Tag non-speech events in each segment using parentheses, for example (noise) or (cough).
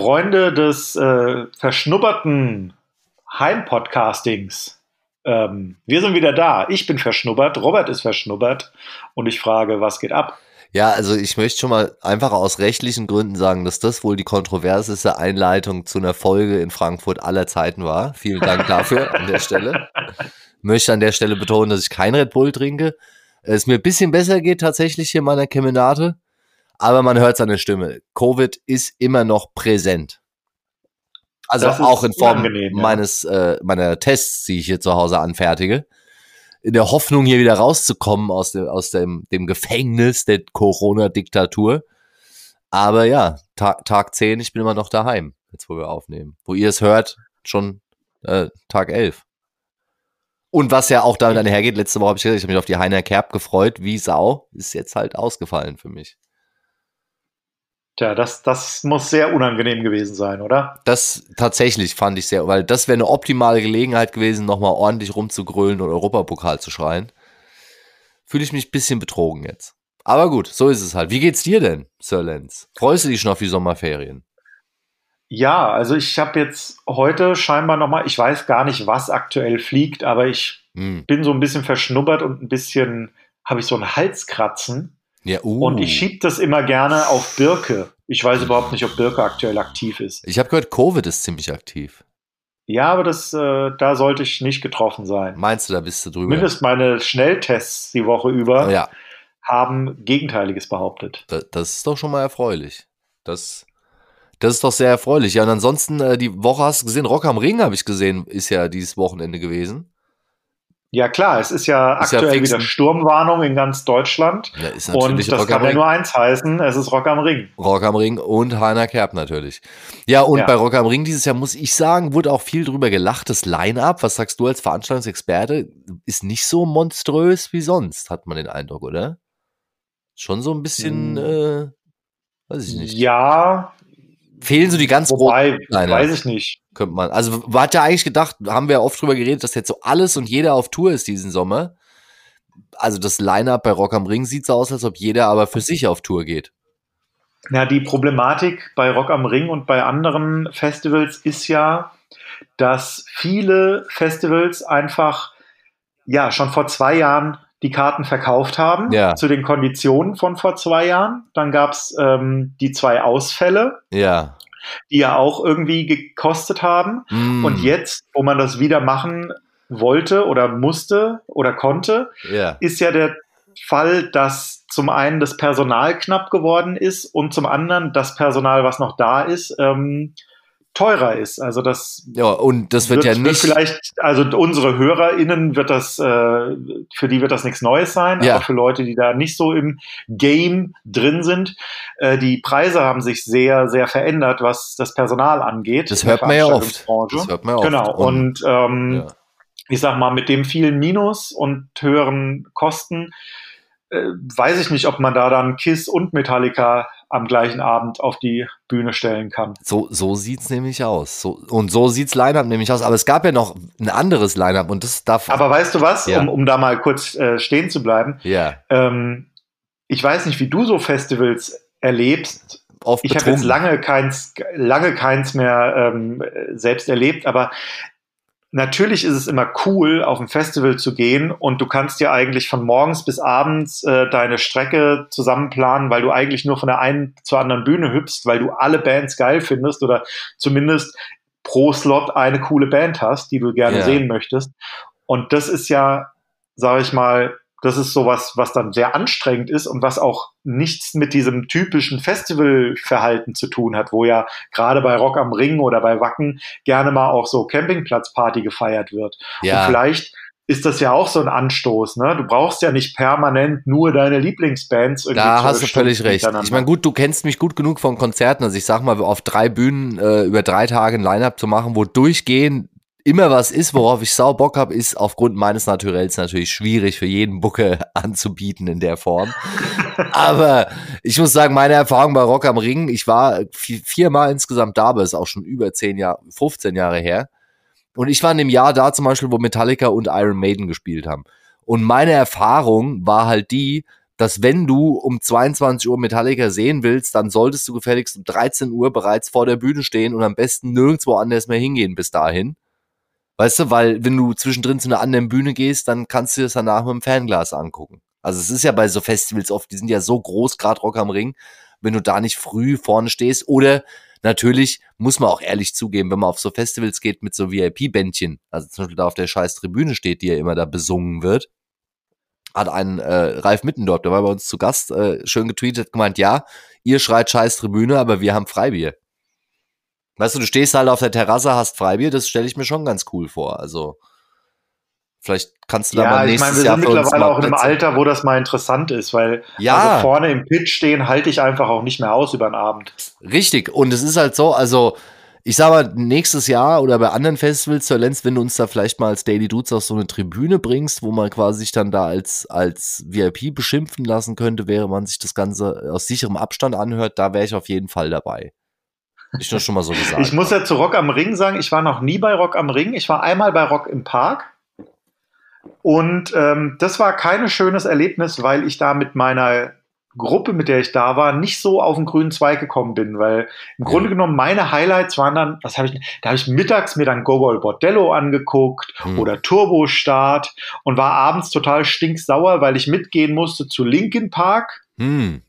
Freunde des äh, verschnupperten Heimpodcastings. Ähm, wir sind wieder da. Ich bin verschnuppert, Robert ist verschnuppert und ich frage, was geht ab? Ja, also ich möchte schon mal einfach aus rechtlichen Gründen sagen, dass das wohl die kontroverseste Einleitung zu einer Folge in Frankfurt aller Zeiten war. Vielen Dank dafür an der Stelle. Möchte an der Stelle betonen, dass ich kein Red Bull trinke. Es mir ein bisschen besser geht tatsächlich hier in meiner Kemenate aber man hört seine Stimme. Covid ist immer noch präsent. Also auch in Form ja. meines äh, meiner Tests, die ich hier zu Hause anfertige, in der Hoffnung hier wieder rauszukommen aus dem aus dem, dem Gefängnis der Corona-Diktatur. Aber ja, Tag, Tag 10, ich bin immer noch daheim, jetzt wo wir aufnehmen. Wo ihr es hört, schon äh, Tag 11. Und was ja auch damit einhergeht, letzte Woche habe ich gesagt, ich habe mich auf die Heiner Kerb gefreut, wie Sau, ist jetzt halt ausgefallen für mich. Tja, das, das muss sehr unangenehm gewesen sein, oder? Das tatsächlich fand ich sehr, weil das wäre eine optimale Gelegenheit gewesen, nochmal ordentlich rumzugrölen und Europapokal zu schreien. Fühle ich mich ein bisschen betrogen jetzt. Aber gut, so ist es halt. Wie geht's dir denn, Sir Lenz? Freust du dich schon auf die Sommerferien? Ja, also ich habe jetzt heute scheinbar nochmal, ich weiß gar nicht, was aktuell fliegt, aber ich hm. bin so ein bisschen verschnuppert und ein bisschen, habe ich so einen Halskratzen. Ja, uh. Und ich schiebe das immer gerne auf Birke. Ich weiß überhaupt nicht, ob Birke aktuell aktiv ist. Ich habe gehört, Covid ist ziemlich aktiv. Ja, aber das, äh, da sollte ich nicht getroffen sein. Meinst du, da bist du drüber? Mindestens meine Schnelltests die Woche über ja. haben Gegenteiliges behauptet. Das, das, ist doch schon mal erfreulich. Das, das ist doch sehr erfreulich. Ja, und ansonsten, äh, die Woche hast du gesehen, Rock am Ring habe ich gesehen, ist ja dieses Wochenende gewesen. Ja klar, es ist ja ist aktuell ja wieder Sturmwarnung in ganz Deutschland. Ja, ist und das Rock kann ja nur eins heißen, es ist Rock am Ring. Rock am Ring und Heiner Kerb natürlich. Ja, und ja. bei Rock am Ring dieses Jahr muss ich sagen, wurde auch viel drüber gelacht. Das Line-Up, was sagst du als Veranstaltungsexperte, ist nicht so monströs wie sonst, hat man den Eindruck, oder? Schon so ein bisschen, hm. äh, weiß ich nicht. Ja, fehlen so die ganz Wobei, großen. weiß ich nicht. Könnte man. Also, hat ja eigentlich gedacht, haben wir oft drüber geredet, dass jetzt so alles und jeder auf Tour ist diesen Sommer. Also, das Line-Up bei Rock am Ring sieht so aus, als ob jeder aber für sich auf Tour geht. Ja, die Problematik bei Rock am Ring und bei anderen Festivals ist ja, dass viele Festivals einfach ja schon vor zwei Jahren die Karten verkauft haben ja. zu den Konditionen von vor zwei Jahren. Dann gab es ähm, die zwei Ausfälle. Ja. Die ja auch irgendwie gekostet haben. Mm. Und jetzt, wo man das wieder machen wollte oder musste oder konnte, yeah. ist ja der Fall, dass zum einen das Personal knapp geworden ist und zum anderen das Personal, was noch da ist, ähm, teurer ist. Also das ja und das wird, wird ja nicht wird vielleicht also unsere HörerInnen wird das äh, für die wird das nichts Neues sein, ja. aber für Leute, die da nicht so im Game drin sind, äh, die Preise haben sich sehr sehr verändert, was das Personal angeht. Das hört man ja oft. Das hört man ja genau oft. und, und ähm, ja. ich sag mal mit dem vielen Minus und höheren Kosten äh, weiß ich nicht, ob man da dann Kiss und Metallica am gleichen Abend auf die Bühne stellen kann. So, so sieht's nämlich aus. So, und so sieht's Line-Up nämlich aus. Aber es gab ja noch ein anderes Line-Up und das darf. Aber weißt du was, ja. um, um da mal kurz äh, stehen zu bleiben? Ja. Ähm, ich weiß nicht, wie du so Festivals erlebst. Oft ich habe jetzt lange keins, lange keins mehr ähm, selbst erlebt, aber natürlich ist es immer cool, auf ein Festival zu gehen und du kannst dir eigentlich von morgens bis abends äh, deine Strecke zusammenplanen, weil du eigentlich nur von der einen zur anderen Bühne hüpfst, weil du alle Bands geil findest oder zumindest pro Slot eine coole Band hast, die du gerne yeah. sehen möchtest. Und das ist ja, sage ich mal, das ist sowas, was dann sehr anstrengend ist und was auch nichts mit diesem typischen Festivalverhalten zu tun hat, wo ja gerade bei Rock am Ring oder bei Wacken gerne mal auch so Campingplatzparty gefeiert wird. Ja. Und vielleicht ist das ja auch so ein Anstoß. Ne? Du brauchst ja nicht permanent nur deine Lieblingsbands. Irgendwie da hast du völlig recht. Ich meine, gut, du kennst mich gut genug von Konzerten. Also ich sag mal, auf drei Bühnen äh, über drei Tage ein Line-Up zu machen, wo durchgehend immer was ist, worauf ich sau Bock habe, ist aufgrund meines Naturells natürlich schwierig für jeden Bucke (laughs) anzubieten in der Form. Aber ich muss sagen, meine Erfahrung bei Rock am Ring, ich war viermal insgesamt da, aber ist auch schon über zehn Jahre, 15 Jahre her. Und ich war in dem Jahr da zum Beispiel, wo Metallica und Iron Maiden gespielt haben. Und meine Erfahrung war halt die, dass wenn du um 22 Uhr Metallica sehen willst, dann solltest du gefälligst um 13 Uhr bereits vor der Bühne stehen und am besten nirgendwo anders mehr hingehen bis dahin. Weißt du, weil wenn du zwischendrin zu einer anderen Bühne gehst, dann kannst du das danach mit dem Fernglas angucken. Also es ist ja bei so Festivals oft, die sind ja so groß, gerade Rock am Ring, wenn du da nicht früh vorne stehst oder Natürlich muss man auch ehrlich zugeben, wenn man auf so Festivals geht mit so VIP-Bändchen, also zum Beispiel da auf der scheiß Tribüne steht, die ja immer da besungen wird, hat ein äh, Ralf Mittendorf, der war bei uns zu Gast, äh, schön getweetet, gemeint, ja, ihr schreit scheiß Tribüne, aber wir haben Freibier. Weißt du, du stehst halt auf der Terrasse, hast Freibier, das stelle ich mir schon ganz cool vor. Also Vielleicht kannst du da ja, mal nächstes ich meine, wir sind mittlerweile auch in einem Alter, wo das mal interessant ist, weil ja. also vorne im Pitch stehen halte ich einfach auch nicht mehr aus über den Abend. Richtig. Und es ist halt so, also ich sag mal, nächstes Jahr oder bei anderen Festivals, Sir Lenz, wenn du uns da vielleicht mal als Daily Dudes auf so eine Tribüne bringst, wo man quasi sich dann da als, als VIP beschimpfen lassen könnte, wäre man sich das Ganze aus sicherem Abstand anhört, da wäre ich auf jeden Fall dabei. Ich nur schon mal so gesagt. ich muss ja zu Rock am Ring sagen, ich war noch nie bei Rock am Ring. Ich war einmal bei Rock im Park. Und ähm, das war kein schönes Erlebnis, weil ich da mit meiner Gruppe, mit der ich da war, nicht so auf den grünen Zweig gekommen bin, weil im Grunde genommen meine Highlights waren dann, was habe ich, da habe ich mittags mir dann Gogol Bordello angeguckt hm. oder Turbo Start und war abends total stinksauer, weil ich mitgehen musste zu Linkin Park. Hm.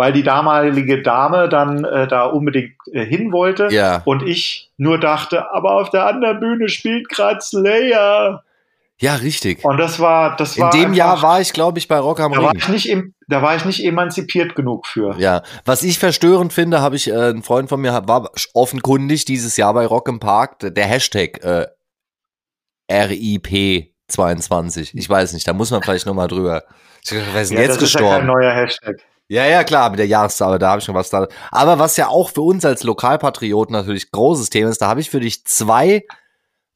Weil die damalige Dame dann äh, da unbedingt äh, hin wollte. Ja. Und ich nur dachte, aber auf der anderen Bühne spielt gerade Slayer. Ja, richtig. Und das war, das war. In dem einfach, Jahr war ich, glaube ich, bei Rock am da Ring. War ich nicht, da war ich nicht emanzipiert genug für. Ja, was ich verstörend finde, habe ich, äh, ein Freund von mir war offenkundig dieses Jahr bei Rock im Park, der Hashtag äh, RIP22. Ich weiß nicht, da muss man vielleicht nochmal drüber. Ich wer ist ja, jetzt das gestorben? Ist ja kein neuer Hashtag. Ja, ja, klar, mit der Jahreszahl, da habe ich schon was da. Aber was ja auch für uns als Lokalpatrioten natürlich großes Thema ist, da habe ich für dich zwei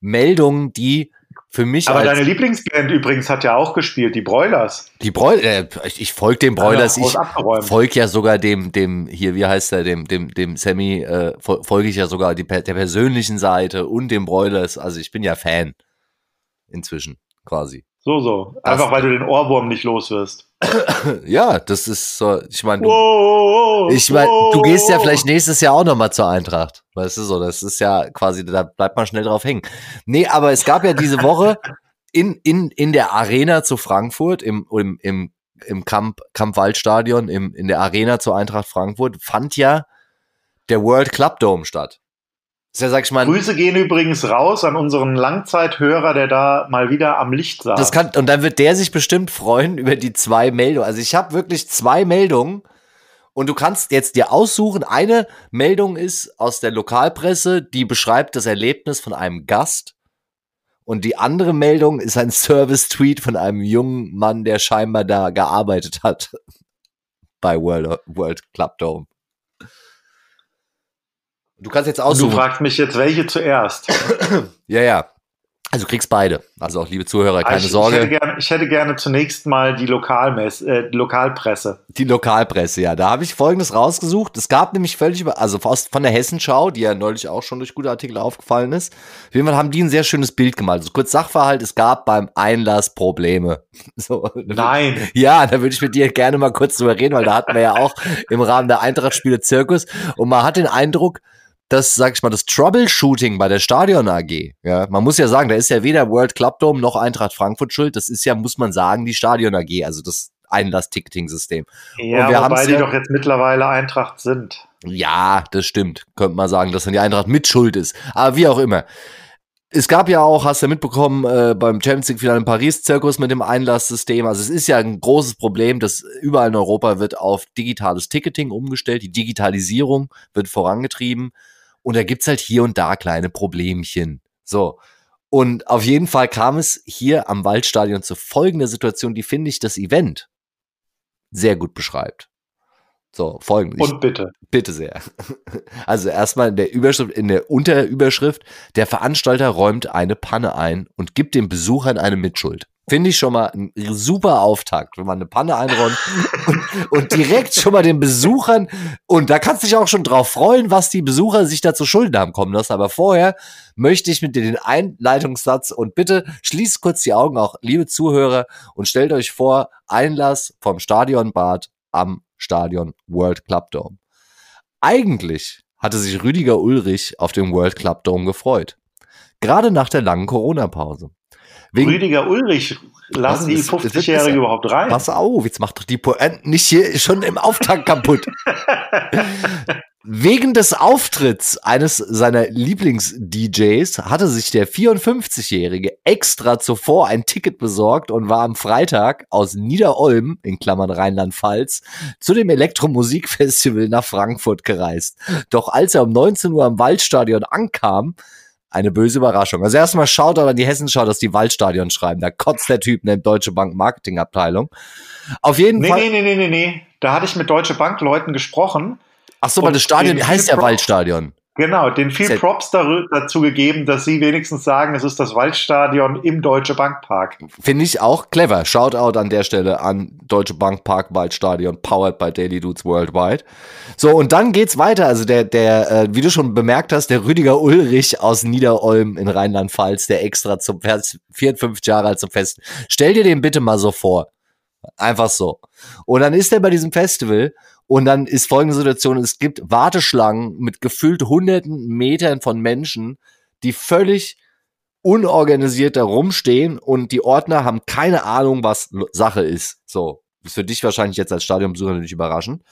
Meldungen, die für mich. Aber deine Lieblingsband übrigens hat ja auch gespielt, die Broilers. Die Broilers, äh, ich, ich folge dem Broilers, ich folge ja sogar dem, dem, hier, wie heißt der, dem, dem, dem Sammy, äh, folge ich ja sogar die, der persönlichen Seite und dem Broilers. Also ich bin ja Fan. Inzwischen, quasi. So, so. Einfach das, weil du den Ohrwurm nicht los wirst. Ja, das ist so, ich meine, du, ich mein, du gehst ja vielleicht nächstes Jahr auch nochmal zur Eintracht. Weißt du so, das ist ja quasi, da bleibt man schnell drauf hängen. Nee, aber es gab ja diese Woche in, in, in der Arena zu Frankfurt, im, im, im, im Kamp, Kampfwaldstadion, im, in der Arena zur Eintracht Frankfurt, fand ja der World Club Dome statt. Ja, sag ich mal, Grüße gehen übrigens raus an unseren Langzeithörer, der da mal wieder am Licht saß. Das kann, und dann wird der sich bestimmt freuen (laughs) über die zwei Meldungen. Also ich habe wirklich zwei Meldungen und du kannst jetzt dir aussuchen. Eine Meldung ist aus der Lokalpresse, die beschreibt das Erlebnis von einem Gast. Und die andere Meldung ist ein (laughs) Service-Tweet von einem jungen Mann, der scheinbar da gearbeitet hat (laughs) bei World, World Club Dome. Du kannst jetzt aussuchen. Du fragst mich jetzt, welche zuerst. (clears throat) ja, ja. Also kriegst beide. Also auch liebe Zuhörer, keine ich, Sorge. Ich hätte, gerne, ich hätte, gerne, zunächst mal die, Lokalmess, äh, Lokalpresse. Die Lokalpresse, ja. Da habe ich Folgendes rausgesucht. Es gab nämlich völlig über, also von der Hessenschau, die ja neulich auch schon durch gute Artikel aufgefallen ist. Auf jeden Fall haben die ein sehr schönes Bild gemalt. Also kurz Sachverhalt, es gab beim Einlass Probleme. (laughs) So, Nein. Ja, da würde ich mit dir gerne mal kurz drüber reden, weil da hatten wir ja auch im Rahmen der Eintracht-Spiele Zirkus. Und man hat den Eindruck, das, sag ich mal, das Troubleshooting bei der Stadion AG. Ja, man muss ja sagen, da ist ja weder World Club Dome noch Eintracht Frankfurt schuld. Das ist ja, muss man sagen, die Stadion AG, also das Einlass-Ticketing-System. Ja, und wir wobei die ja, doch jetzt mittlerweile Eintracht sind. Ja, das stimmt. Könnte man sagen, dass dann die Eintracht mit schuld ist. Aber wie auch immer. Es gab ja auch, hast du ja mitbekommen, äh, beim Champions League Finale in Paris Zirkus mit dem Einlasssystem. Also es ist ja ein großes Problem, dass überall in Europa wird auf digitales Ticketing umgestellt. Die Digitalisierung wird vorangetrieben. Und da gibt's halt hier und da kleine Problemchen. So. Und auf jeden Fall kam es hier am Waldstadion zu folgender Situation, die finde ich das Event sehr gut beschreibt. So, folgendes. Und bitte. Bitte sehr. (laughs) Also erstmal in der Überschrift, in der Unterüberschrift, der Veranstalter räumt eine Panne ein und gibt den Besuchern eine Mitschuld. Finde ich schon mal ein super Auftakt, wenn man eine Panne einräumt (laughs) und, und, direkt schon mal den Besuchern, und da kannst du dich auch schon drauf freuen, was die Besucher sich da zu Schulden haben kommen lassen. Aber vorher möchte ich mit dir den Einleitungssatz und bitte schließt kurz die Augen, auch liebe Zuhörer, und stellt euch vor, Einlass vom Stadionbad am Stadion World Club Dome. Eigentlich hatte sich Rüdiger Ulrich auf dem World Club Dome gefreut. Gerade nach der langen Corona-Pause. Wegen, Rüdiger Ulrich, lassen die 50-Jährige überhaupt rein? Pass auf, jetzt macht doch die Pointe nicht hier schon im Auftakt kaputt. (laughs) Wegen des Auftritts eines seiner Lieblings-DJs hatte sich der 54-Jährige extra zuvor ein Ticket besorgt und war am Freitag aus Niederolm, in Klammern Rheinland-Pfalz, zu dem Elektromusikfestival nach Frankfurt gereist. Doch als er um 19 Uhr am Waldstadion ankam, eine böse Überraschung. Also erstmal schaut an die Hessenschau, dass die Waldstadion schreiben. Da kotzt der Typ in der Deutsche Bank Marketingabteilung. Auf jeden nee, Fall. Nee, nee, nee, nee, nee. Da hatte ich mit Deutsche Bank Leuten gesprochen. Ach so, weil das Stadion heißt ja Waldstadion. Genau, den viel Props dazu gegeben, dass sie wenigstens sagen, es ist das Waldstadion im Deutsche Bank Park. Finde ich auch clever. Shoutout an der Stelle an Deutsche Bank Park Waldstadion, powered by Daily Dudes Worldwide. So, und dann geht's weiter. Also der, der, äh, wie du schon bemerkt hast, der Rüdiger Ulrich aus Niederolm in Rheinland-Pfalz, der extra zum 54 Jahre alt zum Fest. Stell dir den bitte mal so vor. Einfach so. Und dann ist er bei diesem Festival und dann ist folgende Situation, es gibt Warteschlangen mit gefühlt hunderten Metern von Menschen, die völlig unorganisiert da rumstehen und die Ordner haben keine Ahnung, was Sache ist. So, ist für dich wahrscheinlich jetzt als Stadionbesucher natürlich überraschend.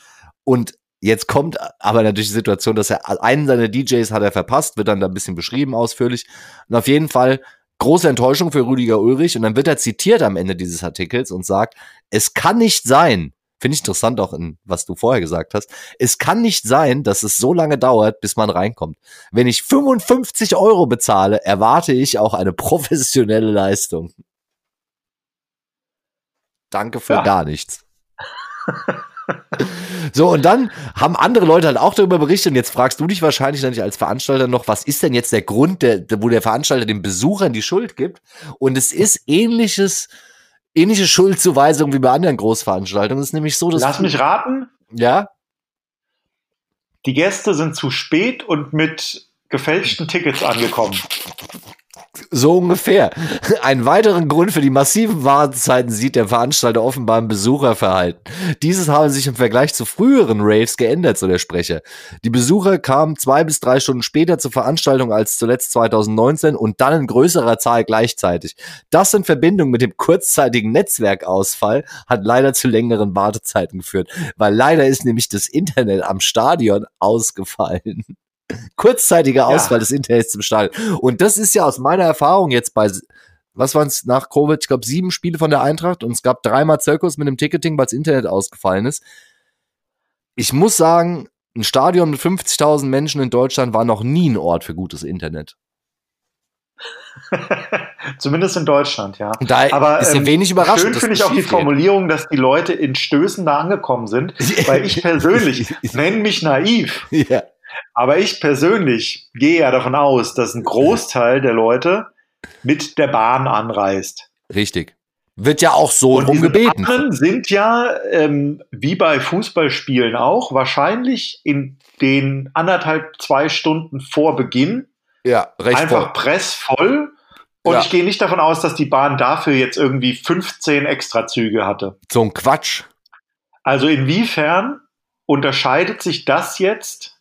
Und jetzt kommt aber natürlich die Situation, dass er einen seiner DJs hat er verpasst, wird dann da ein bisschen beschrieben ausführlich. Und auf jeden Fall große Enttäuschung für Rüdiger Ulrich. Und dann wird er zitiert am Ende dieses Artikels und sagt, es kann nicht sein, Finde ich interessant auch in, was du vorher gesagt hast. Es kann nicht sein, dass es so lange dauert, bis man reinkommt. Wenn ich 55 Euro bezahle, erwarte ich auch eine (laughs) professionelle Leistung. Danke für ja. gar nichts. So, und dann haben andere Leute halt auch darüber berichtet. Und jetzt fragst du dich wahrscheinlich dann als Veranstalter noch, was ist denn jetzt der Grund, der, wo der Veranstalter den Besuchern die Schuld gibt? Und es ist ähnliches ähnliche Schuldzuweisung wie bei anderen Großveranstaltungen. Es ist nämlich so, dass. Lass mich raten. Ja. Die Gäste sind zu spät und mit gefälschten Tickets angekommen. So ungefähr. (laughs) Einen weiteren Grund für die massiven Wartezeiten sieht der Veranstalter offenbar im Besucherverhalten. Dieses habe sich im Vergleich zu früheren Raves geändert, so der Sprecher. Die Besucher kamen zwei bis drei Stunden später zur Veranstaltung als zuletzt 2019 und dann in größerer Zahl gleichzeitig. Das in Verbindung mit dem kurzzeitigen Netzwerkausfall hat leider zu längeren Wartezeiten geführt, weil leider ist nämlich das Internet am Stadion ausgefallen. Kurzzeitiger Ausfall ja. des Internets im Stadion. Und das ist ja aus meiner Erfahrung jetzt bei, was waren es nach Covid, ich glaube sieben Spiele von der Eintracht und es gab dreimal Zirkus mit dem Ticketing, weil das Internet ausgefallen ist. Ich muss sagen, ein Stadion mit 50.000 Menschen in Deutschland war noch nie ein Ort für gutes Internet. (laughs) Zumindest in Deutschland, ja. Da Aber ist ja ähm, wenig überraschend. Schön finde ich auch die Formulierung, dass die Leute in Stößen da angekommen sind, (laughs) weil ich persönlich (laughs) nenne mich naiv. Ja. Aber ich persönlich gehe ja davon aus, dass ein Großteil der Leute mit der Bahn anreist. Richtig. Wird ja auch so Und gebeten. Anderen sind ja, ähm, wie bei Fußballspielen auch, wahrscheinlich in den anderthalb, zwei Stunden vor Beginn ja, recht einfach voll. pressvoll. Und ja. ich gehe nicht davon aus, dass die Bahn dafür jetzt irgendwie 15 Extrazüge hatte. So ein Quatsch. Also inwiefern unterscheidet sich das jetzt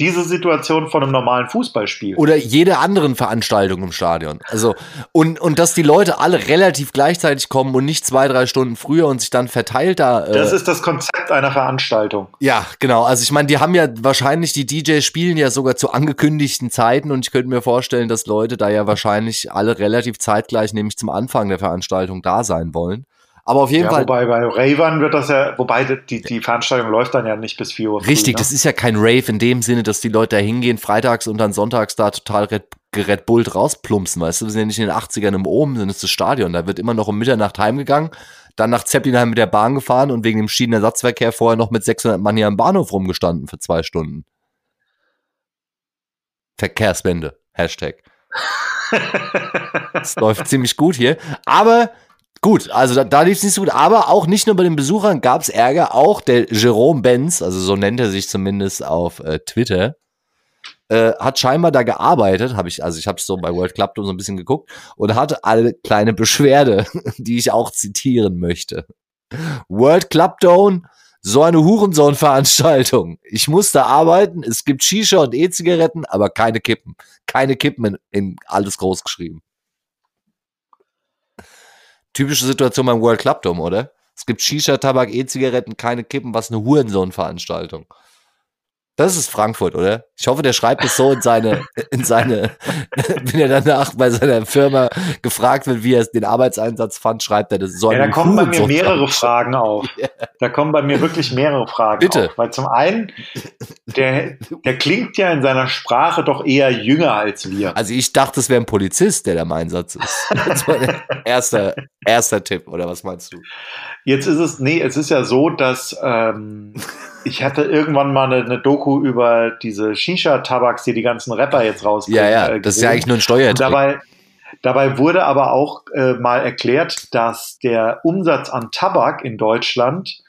diese Situation von einem normalen Fußballspiel. Oder jede anderen Veranstaltung im Stadion. Also, und, und dass die Leute alle relativ gleichzeitig kommen und nicht zwei, drei Stunden früher und sich dann verteilt da. Äh das ist das Konzept einer Veranstaltung. Ja, genau. Also ich meine, die haben ja wahrscheinlich, die DJs spielen ja sogar zu angekündigten Zeiten und ich könnte mir vorstellen, dass Leute da ja wahrscheinlich alle relativ zeitgleich, nämlich zum Anfang der Veranstaltung da sein wollen. Aber auf jeden ja, Fall. Wobei bei Ravern wird das ja, wobei die, die Veranstaltung läuft dann ja nicht bis 4 Uhr. Richtig, früh, ne? das ist ja kein Rave in dem Sinne, dass die Leute da hingehen, freitags und dann sonntags da total Red, Red Bullt rausplumpsen, weißt du? Wir sind ja nicht in den 80ern im Oben, sondern ist das Stadion. Da wird immer noch um Mitternacht heimgegangen, dann nach Zeppelinheim mit der Bahn gefahren und wegen dem Schienenersatzverkehr vorher noch mit 600 Mann hier am Bahnhof rumgestanden für zwei Stunden. Verkehrswende. Hashtag. (laughs) Es läuft ziemlich gut hier. Aber Gut, also da, da lief es nicht so gut, aber auch nicht nur bei den Besuchern gab es Ärger, auch der Jerome Benz, also so nennt er sich zumindest auf äh, Twitter, äh, hat scheinbar da gearbeitet, habe ich, also ich habe so bei World Club so ein bisschen geguckt und hatte alle kleine Beschwerde, (laughs) die ich auch zitieren möchte. World Club Down, so eine Hurensohn-Veranstaltung. Ich musste arbeiten, es gibt Shisha und E-Zigaretten, aber keine Kippen. Keine Kippen in, in alles groß geschrieben. Typische Situation beim World Club Dome, oder? Es gibt Shisha, Tabak, E-Zigaretten, keine Kippen, was eine Hurensohn-Veranstaltung. Das ist Frankfurt, oder? Ich hoffe, der schreibt es so in seine, (laughs) in seine, (laughs) wenn er danach bei seiner Firma gefragt wird, wie er den Arbeitseinsatz fand, schreibt er das so. Ja, da kommen bei mir mehrere Fragen auf. (laughs) Da kommen bei mir wirklich mehrere Fragen Bitte. auf. Weil zum einen, der, der klingt ja in seiner Sprache doch eher jünger als wir. Also ich dachte, es wäre ein Polizist, der da im Einsatz ist. Das war der erster, erster Tipp, oder was meinst du? Jetzt ist es, nee, es ist ja so, dass ähm, ich hatte irgendwann mal eine, eine Doku über diese Shisha-Tabaks, die die ganzen Rapper jetzt rausbringen. Ja, ja, das ist ja eigentlich nur ein Steuertrick. Dabei, dabei wurde aber auch äh, mal erklärt, dass der Umsatz an Tabak in Deutschland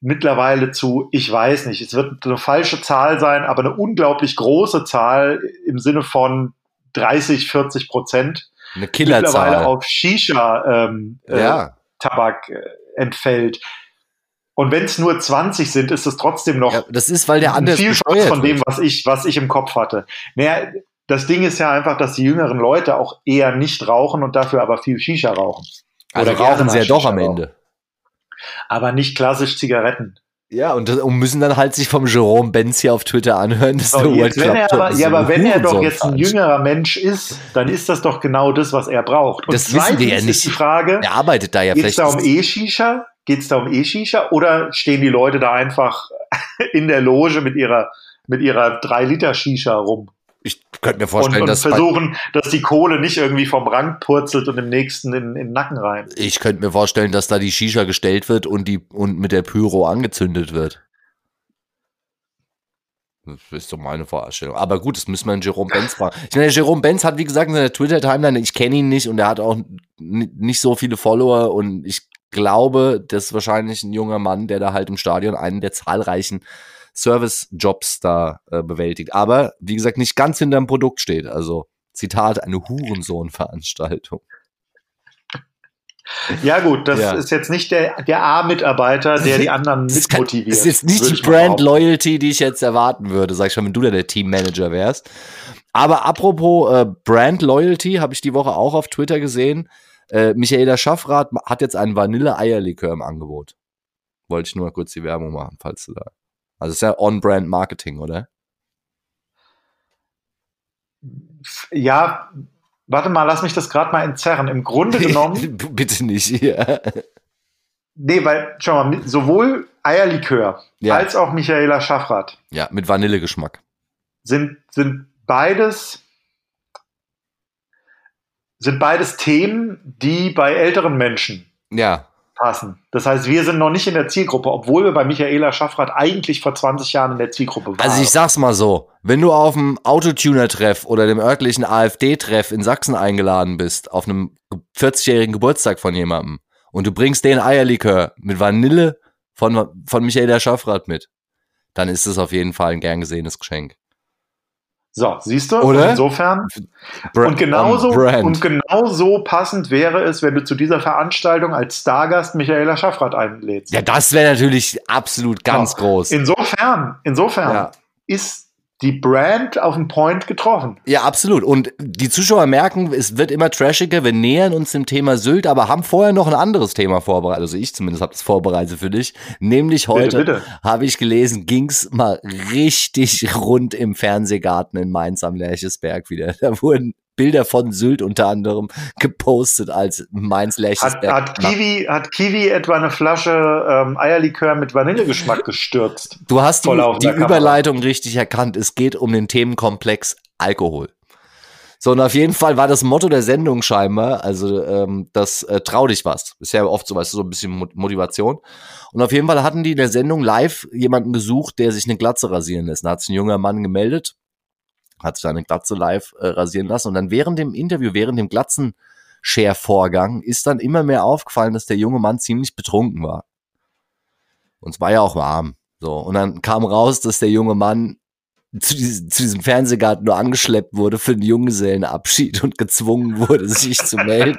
mittlerweile zu, ich weiß nicht, es wird eine falsche Zahl sein, aber eine unglaublich große Zahl im Sinne von 30, 40 Prozent eine Killerzahl. mittlerweile auf Shisha ähm, ja. äh, Tabak äh, entfällt. Und wenn es nur 20 sind, ist es trotzdem noch ja, das ist, weil der anders viel Spaß von dem, was ich, was ich im Kopf hatte. Naja, das Ding ist ja einfach, dass die jüngeren Leute auch eher nicht rauchen und dafür aber viel Shisha rauchen. Also Oder rauchen sie ja mal doch am rauchen. Ende. Aber nicht klassisch Zigaretten. Ja, und, und müssen dann halt sich vom Jerome Benz hier auf Twitter anhören, dass So, der jetzt, wenn er aber, ja, aber wenn er doch jetzt ein jüngerer Mensch ist, dann ist das doch genau das, was er braucht. Und Das wissen wir ja nicht. ist die Frage, Er arbeitet da ja geht es vielleicht. da um E-Shisha? Geht es da um E-Shisha? Oder stehen die Leute da einfach (laughs) in der Loge mit ihrer, mit ihrer 3-Liter-Shisha rum? ich könnte mir und, vorstellen, und dass bei, versuchen, dass die Kohle nicht irgendwie vom Rang purzelt und im nächsten in, in den Nacken rein. ich könnte mir vorstellen, dass da die Shisha gestellt wird und die und mit der Pyro angezündet wird. Das ist so meine Vorstellung. Aber gut, das müssen wir in Jerome Benz fragen. Ich meine, Jerome Benz hat, wie gesagt, in seiner Twitter-Timeline, ich kenne ihn nicht und er hat auch nicht so viele Follower und ich glaube, das ist wahrscheinlich ein junger Mann, der da halt im Stadion einen der zahlreichen Service-Jobs da äh, bewältigt. Aber, wie gesagt, nicht ganz hinterm Produkt steht. Also, Zitat, eine Hurensohn-Veranstaltung. Ja gut, das Ja. ist jetzt nicht der, der A-Mitarbeiter, der die anderen mitmotiviert. das ist nicht die ich mal Brand behaupten. Loyalty, die ich jetzt erwarten würde, sag ich schon, wenn du da der Teammanager wärst. Aber apropos äh, Brand Loyalty, habe ich die Woche auch auf Twitter gesehen. Äh, Michaela Schaffrath hat jetzt einen Vanille-Eierlikör im Angebot. Wollte ich nur mal kurz die Werbung machen, falls du da. Also ist ja On-Brand Marketing, oder? Ja, warte mal, lass mich das gerade mal entzerren. Im Grunde (laughs) genommen, Bitte nicht. (laughs) Ja. nee, weil, schau mal, sowohl Eierlikör Ja. als auch Michaela Schaffrath ja, mit Vanillegeschmack. sind, sind beides sind beides Themen, die bei älteren Menschen Ja, passen. Das heißt, wir sind noch nicht in der Zielgruppe, obwohl wir bei Michaela Schaffrath eigentlich vor 20 Jahren in der Zielgruppe waren. Also ich sag's mal so, wenn du auf dem Autotuner-Treff oder dem örtlichen AfD-Treff in Sachsen eingeladen bist, auf einem 40-jährigen Geburtstag von jemandem und du bringst den Eierlikör mit Vanille von, von Michaela Schaffrath mit, dann ist es auf jeden Fall ein gern gesehenes Geschenk. So, siehst du? Oder? Insofern. Bra- Und genauso, und genauso passend wäre es, wenn du zu dieser Veranstaltung als Stargast Michaela Schaffrath einlädst. ja, das wäre natürlich absolut ganz Ja. groß. Insofern, insofern Ja. ist die Brand auf den Point getroffen. Ja, absolut. Und die Zuschauer merken, es wird immer trashiger. Wir nähern uns dem Thema Sylt, aber haben vorher noch ein anderes Thema vorbereitet. Also ich zumindest habe das vorbereitet für dich. Nämlich heute habe ich gelesen, ging's mal richtig rund im Fernsehgarten in Mainz am Lerchesberg wieder. (laughs) Da wurden Bilder von Sylt unter anderem (laughs) gepostet als Mainz Hat, Lerchesberg. hat, Kiwi, hat Kiwi etwa eine Flasche ähm, Eierlikör mit Vanillegeschmack (laughs) gestürzt? Du hast die, die laufender Kamera. Überleitung richtig erkannt. Es geht um den Themenkomplex Alkohol. So, und auf jeden Fall war das Motto der Sendung scheinbar, also ähm, das äh, trau dich was. Ist ja oft so, weißt du, so ein bisschen Mo- Motivation. Und auf jeden Fall hatten die in der Sendung live jemanden gesucht, der sich eine Glatze rasieren lässt. Da hat sich ein junger Mann gemeldet, hat sich seine Glatze live äh, rasieren lassen. Und dann während dem Interview, während dem Abschervorgang ist dann immer mehr aufgefallen, dass der junge Mann ziemlich betrunken war. Und es war ja auch warm. So. Und dann kam raus, dass der junge Mann zu, diesem, zu diesem Fernsehgarten nur angeschleppt wurde für den Junggesellenabschied und gezwungen wurde, sich zu melden.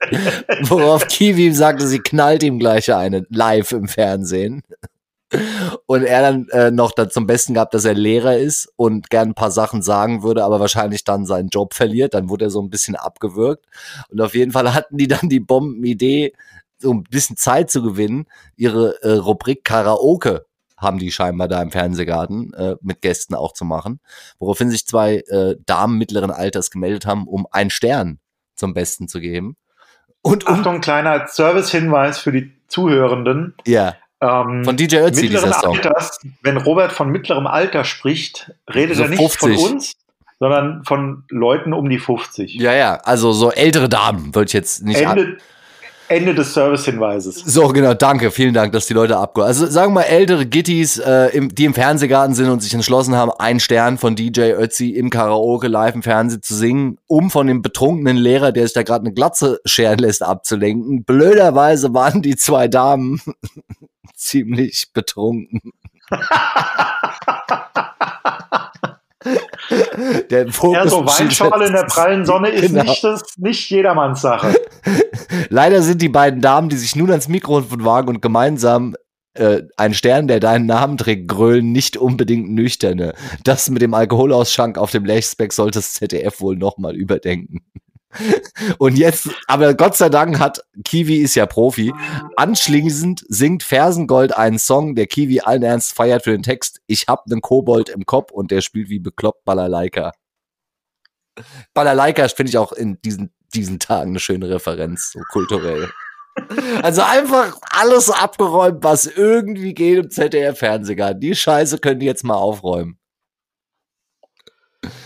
(laughs) Worauf Kiwi ihm sagte, sie knallt ihm gleich eine live im Fernsehen. Und er dann äh, noch dann zum Besten gab, dass er Lehrer ist und gern ein paar Sachen sagen würde, aber wahrscheinlich dann seinen Job verliert. Dann wurde er so ein bisschen abgewürgt. Und auf jeden Fall hatten die dann die Bombenidee, so ein bisschen Zeit zu gewinnen, ihre äh, Rubrik Karaoke haben die scheinbar da im Fernsehgarten äh, mit Gästen auch zu machen. Woraufhin sich zwei äh, Damen mittleren Alters gemeldet haben, um einen Stern zum Besten zu geben. Und um Achtung, kleiner Service-Hinweis für die Zuhörenden. Ja. Ähm, von DJ Ötzi, mittleren Alters, wenn Robert von mittlerem Alter spricht, redet so er nicht 50. von uns, sondern von Leuten um die 50. Ja, ja, also so ältere Damen, würde ich jetzt nicht Ende, Ende des Servicehinweises. So, genau, danke, vielen Dank, dass die Leute abgeholt Also sagen wir mal ältere Gittis, äh, im, die im Fernsehgarten sind und sich entschlossen haben, einen Stern von DJ Ötzi im Karaoke live im Fernsehen zu singen, um von dem betrunkenen Lehrer, der sich da gerade eine Glatze scheren lässt, abzulenken. Blöderweise waren die zwei Damen (laughs) ziemlich betrunken. (laughs) Der Fokus ja, so Weinschorle in der prallen Sonne ist genau. nicht, das, nicht jedermanns Sache. (laughs) Leider sind die beiden Damen, die sich nun ans Mikrofon wagen und gemeinsam äh, ein Stern, der deinen Namen trägt, grölen, nicht unbedingt nüchterne. Das mit dem Alkoholausschank auf dem Lechspeck sollte das ZDF wohl nochmal überdenken. Und jetzt, aber Gott sei Dank hat Kiwi ist ja Profi. Anschließend singt Fersengold einen Song, der Kiwi allen Ernst feiert für den Text. Ich hab nen Kobold im Kopf und der spielt wie bekloppt Balalaika. Balalaika finde ich auch in diesen, diesen Tagen eine schöne Referenz, so kulturell. Also einfach alles abgeräumt, was irgendwie geht im ZDF-Fernsehgarten. Die Scheiße können die jetzt mal aufräumen.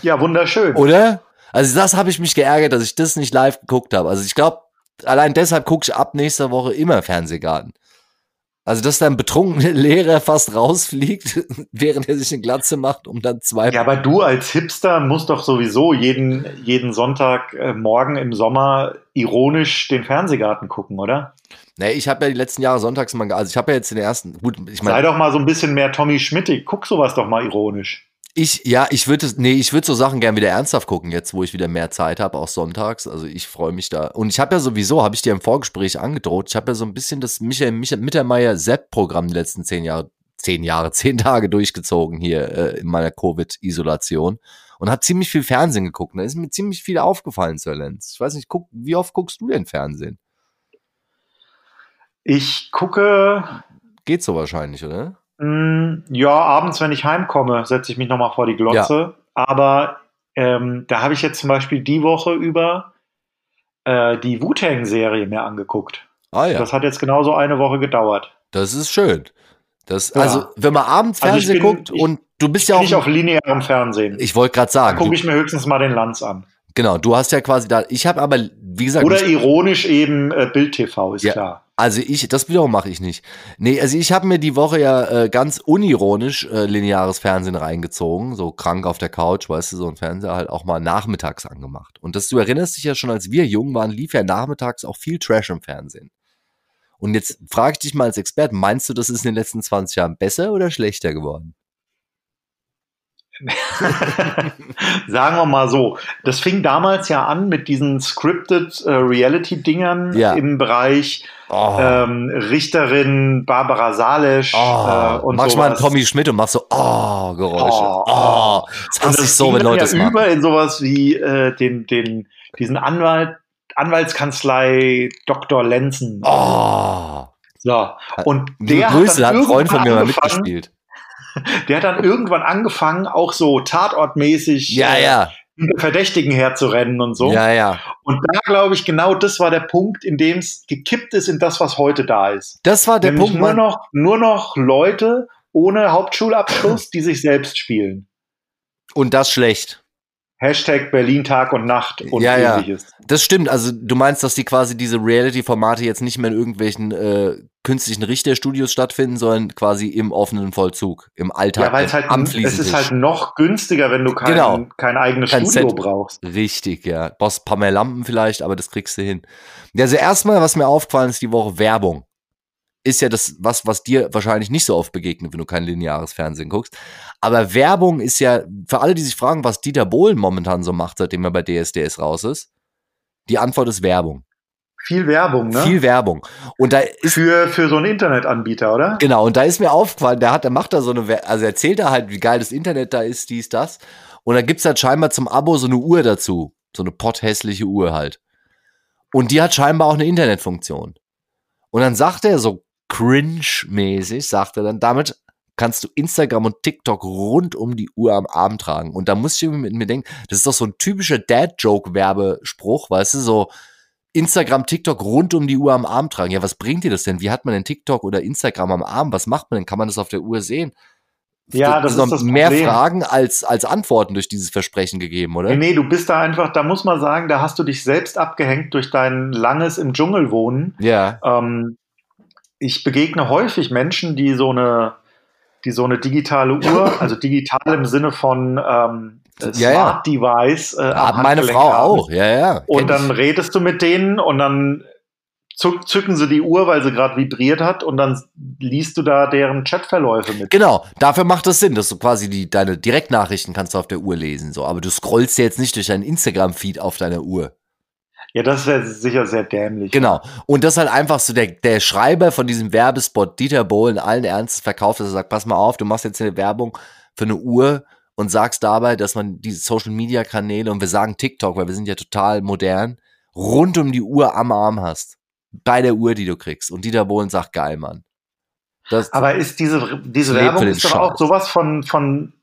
Ja, wunderschön. Oder? Also das habe ich mich geärgert, dass ich das nicht live geguckt habe. Also ich glaube, allein deshalb gucke ich ab nächster Woche immer Fernsehgarten. Also, dass da ein betrunkener (laughs) Lehrer fast rausfliegt, (laughs) während er sich eine Glatze macht, um dann zwei. Ja, aber du als Hipster musst doch sowieso jeden, jeden Sonntagmorgen äh, im Sommer ironisch den Fernsehgarten gucken, oder? Nee, ich habe ja die letzten Jahre sonntags mal, also ich habe ja jetzt den ersten, gut, ich meine. Sei doch mal so ein bisschen mehr Tommy Schmittig, guck sowas doch mal ironisch. Ich, ja, ich würde nee, ich würde so Sachen gern wieder ernsthaft gucken, jetzt wo ich wieder mehr Zeit habe, auch sonntags. Also ich freue mich da. Und ich habe ja sowieso, habe ich dir im Vorgespräch angedroht, ich habe ja so ein bisschen das Michael, Michael Mittermeier Sepp-Programm die letzten zehn Jahre, zehn Jahre, (laughs) zehn Tage durchgezogen hier äh, in meiner Covid-Isolation und habe ziemlich viel Fernsehen geguckt. Da ist mir ziemlich viel aufgefallen, Sir Lenz. Ich weiß nicht, guck, wie oft guckst du denn Fernsehen? Ich gucke. Geht so wahrscheinlich, oder? Mm, ja, abends, wenn ich heimkomme, setze ich mich nochmal vor die Glotze. Ja. Aber ähm, da habe ich jetzt zum Beispiel die Woche über äh, die Wu-Tang-Serie mir angeguckt. Ah, ja. Das hat jetzt genauso eine Woche gedauert. Das ist schön. Das, ja. Also, wenn man abends also Fernsehen also bin, guckt und du bist ja auch. Nicht auf linearem Fernsehen. Ich wollte gerade sagen. Gucke ich mir höchstens mal den Lanz an. Genau, du hast ja quasi da. Ich habe aber, wie gesagt. Oder ironisch eben äh, Bild-TV, ist ja, klar. Also ich, das wiederum mache ich nicht. Nee, also ich habe mir die Woche ja äh, ganz unironisch äh, lineares Fernsehen reingezogen, so krank auf der Couch, weißt du, so ein Fernseher halt auch mal nachmittags angemacht. Und das, du erinnerst dich ja schon, als wir jung waren, lief ja nachmittags auch viel Trash im Fernsehen. Und jetzt frage ich dich mal als Experte, meinst du, das ist in den letzten 20 Jahren besser oder schlechter geworden? (laughs) Sagen wir mal so, das fing damals ja an mit diesen scripted äh, Reality-Dingern ja. im Bereich oh. ähm, Richterin Barbara Salesch oh. äh, und Mach mal einen Tommy Schmidt und machst so oh Geräusche. Oh, oh. Das hasse ich so, wenn Leute ja das machen. über in sowas wie äh, den, den, diesen Anwalt, Anwaltskanzlei Dr. Lenzen. Oh. So. Und der Grüße, hat, hat ein Freund von mir mal mitgespielt (laughs) der hat dann irgendwann angefangen, auch so tatortmäßig ja, äh, ja. hinter Verdächtigen herzurennen und so. Ja, ja. Und da glaube ich, genau das war der Punkt, in dem es gekippt ist in das, was heute da ist. Das war der Nämlich Punkt. Nur noch, nur noch Leute ohne Hauptschulabschluss, (laughs) die sich selbst spielen. Und das schlecht. Hashtag Berlin Tag und Nacht und ja, ähnliches. Ja. Das stimmt. Also du meinst, dass die quasi diese Reality-Formate jetzt nicht mehr in irgendwelchen äh, künstlichen Richterstudios stattfinden, sondern quasi im offenen Vollzug, im Alltag. Ja, weil es halt am es ist halt noch günstiger, wenn du kein, genau. kein eigenes kein Studio Set. brauchst. Richtig, ja. Brauchst ein paar mehr Lampen vielleicht, aber das kriegst du hin. Ja, also erstmal, was mir aufgefallen ist, die Woche Werbung ist ja das was, was dir wahrscheinlich nicht so oft begegnet, wenn du kein lineares Fernsehen guckst. Aber Werbung ist ja, für alle, die sich fragen, was Dieter Bohlen momentan so macht, seitdem er bei DSDS raus ist, die Antwort ist Werbung. Viel Werbung, ne? Viel Werbung. Und da ist für für so einen Internetanbieter, oder? Genau. Und da ist mir aufgefallen, der hat, der macht da so eine, also erzählt er halt, wie geil das Internet da ist, dies, das. Und da gibt's halt scheinbar zum Abo so eine Uhr dazu, so eine potthässliche Uhr halt. Und die hat scheinbar auch eine Internetfunktion. Und dann sagt er so cringe-mäßig, sagt er dann, damit kannst du Instagram und TikTok rund um die Uhr am Arm tragen. Und da muss ich mit mir denken, das ist doch so ein typischer Dad-Joke-Werbespruch, weißt du, so Instagram, TikTok rund um die Uhr am Arm tragen. Ja, was bringt dir das denn? Wie hat man denn TikTok oder Instagram am Arm? Was macht man denn? Kann man das auf der Uhr sehen? Ja, das, das ist, ist mehr Fragen als, als Antworten durch dieses Versprechen gegeben, oder? Nee, nee, du bist da einfach, da muss man sagen, da hast du dich selbst abgehängt durch dein langes im Dschungel wohnen. Ja. Ähm, ich begegne häufig Menschen, die so eine, die so eine digitale Uhr, (laughs) also digital im Sinne von ähm, Smart ja, ja. Device. Äh, ja, meine Frau haben. auch, ja, ja. Und dann ich. redest du mit denen und dann zücken sie die Uhr, weil sie gerade vibriert hat und dann liest du da deren Chatverläufe mit. Genau, dafür macht das Sinn, dass du quasi die, deine Direktnachrichten kannst du auf der Uhr lesen, so. Aber du scrollst jetzt nicht durch deinen Instagram-Feed auf deiner Uhr. Ja, das wäre sicher sehr dämlich. Genau. Und das halt einfach so der, der Schreiber von diesem Werbespot, Dieter Bohlen, allen Ernstes verkauft, dass er sagt, pass mal auf, du machst jetzt eine Werbung für eine Uhr und sagst dabei, dass man diese Social Media Kanäle und wir sagen TikTok, weil wir sind ja total modern, rund um die Uhr am Arm hast. Bei der Uhr, die du kriegst. Und Dieter Bohlen sagt, geil, Mann. Das Aber ist diese, diese Werbung ist doch auch sowas von, von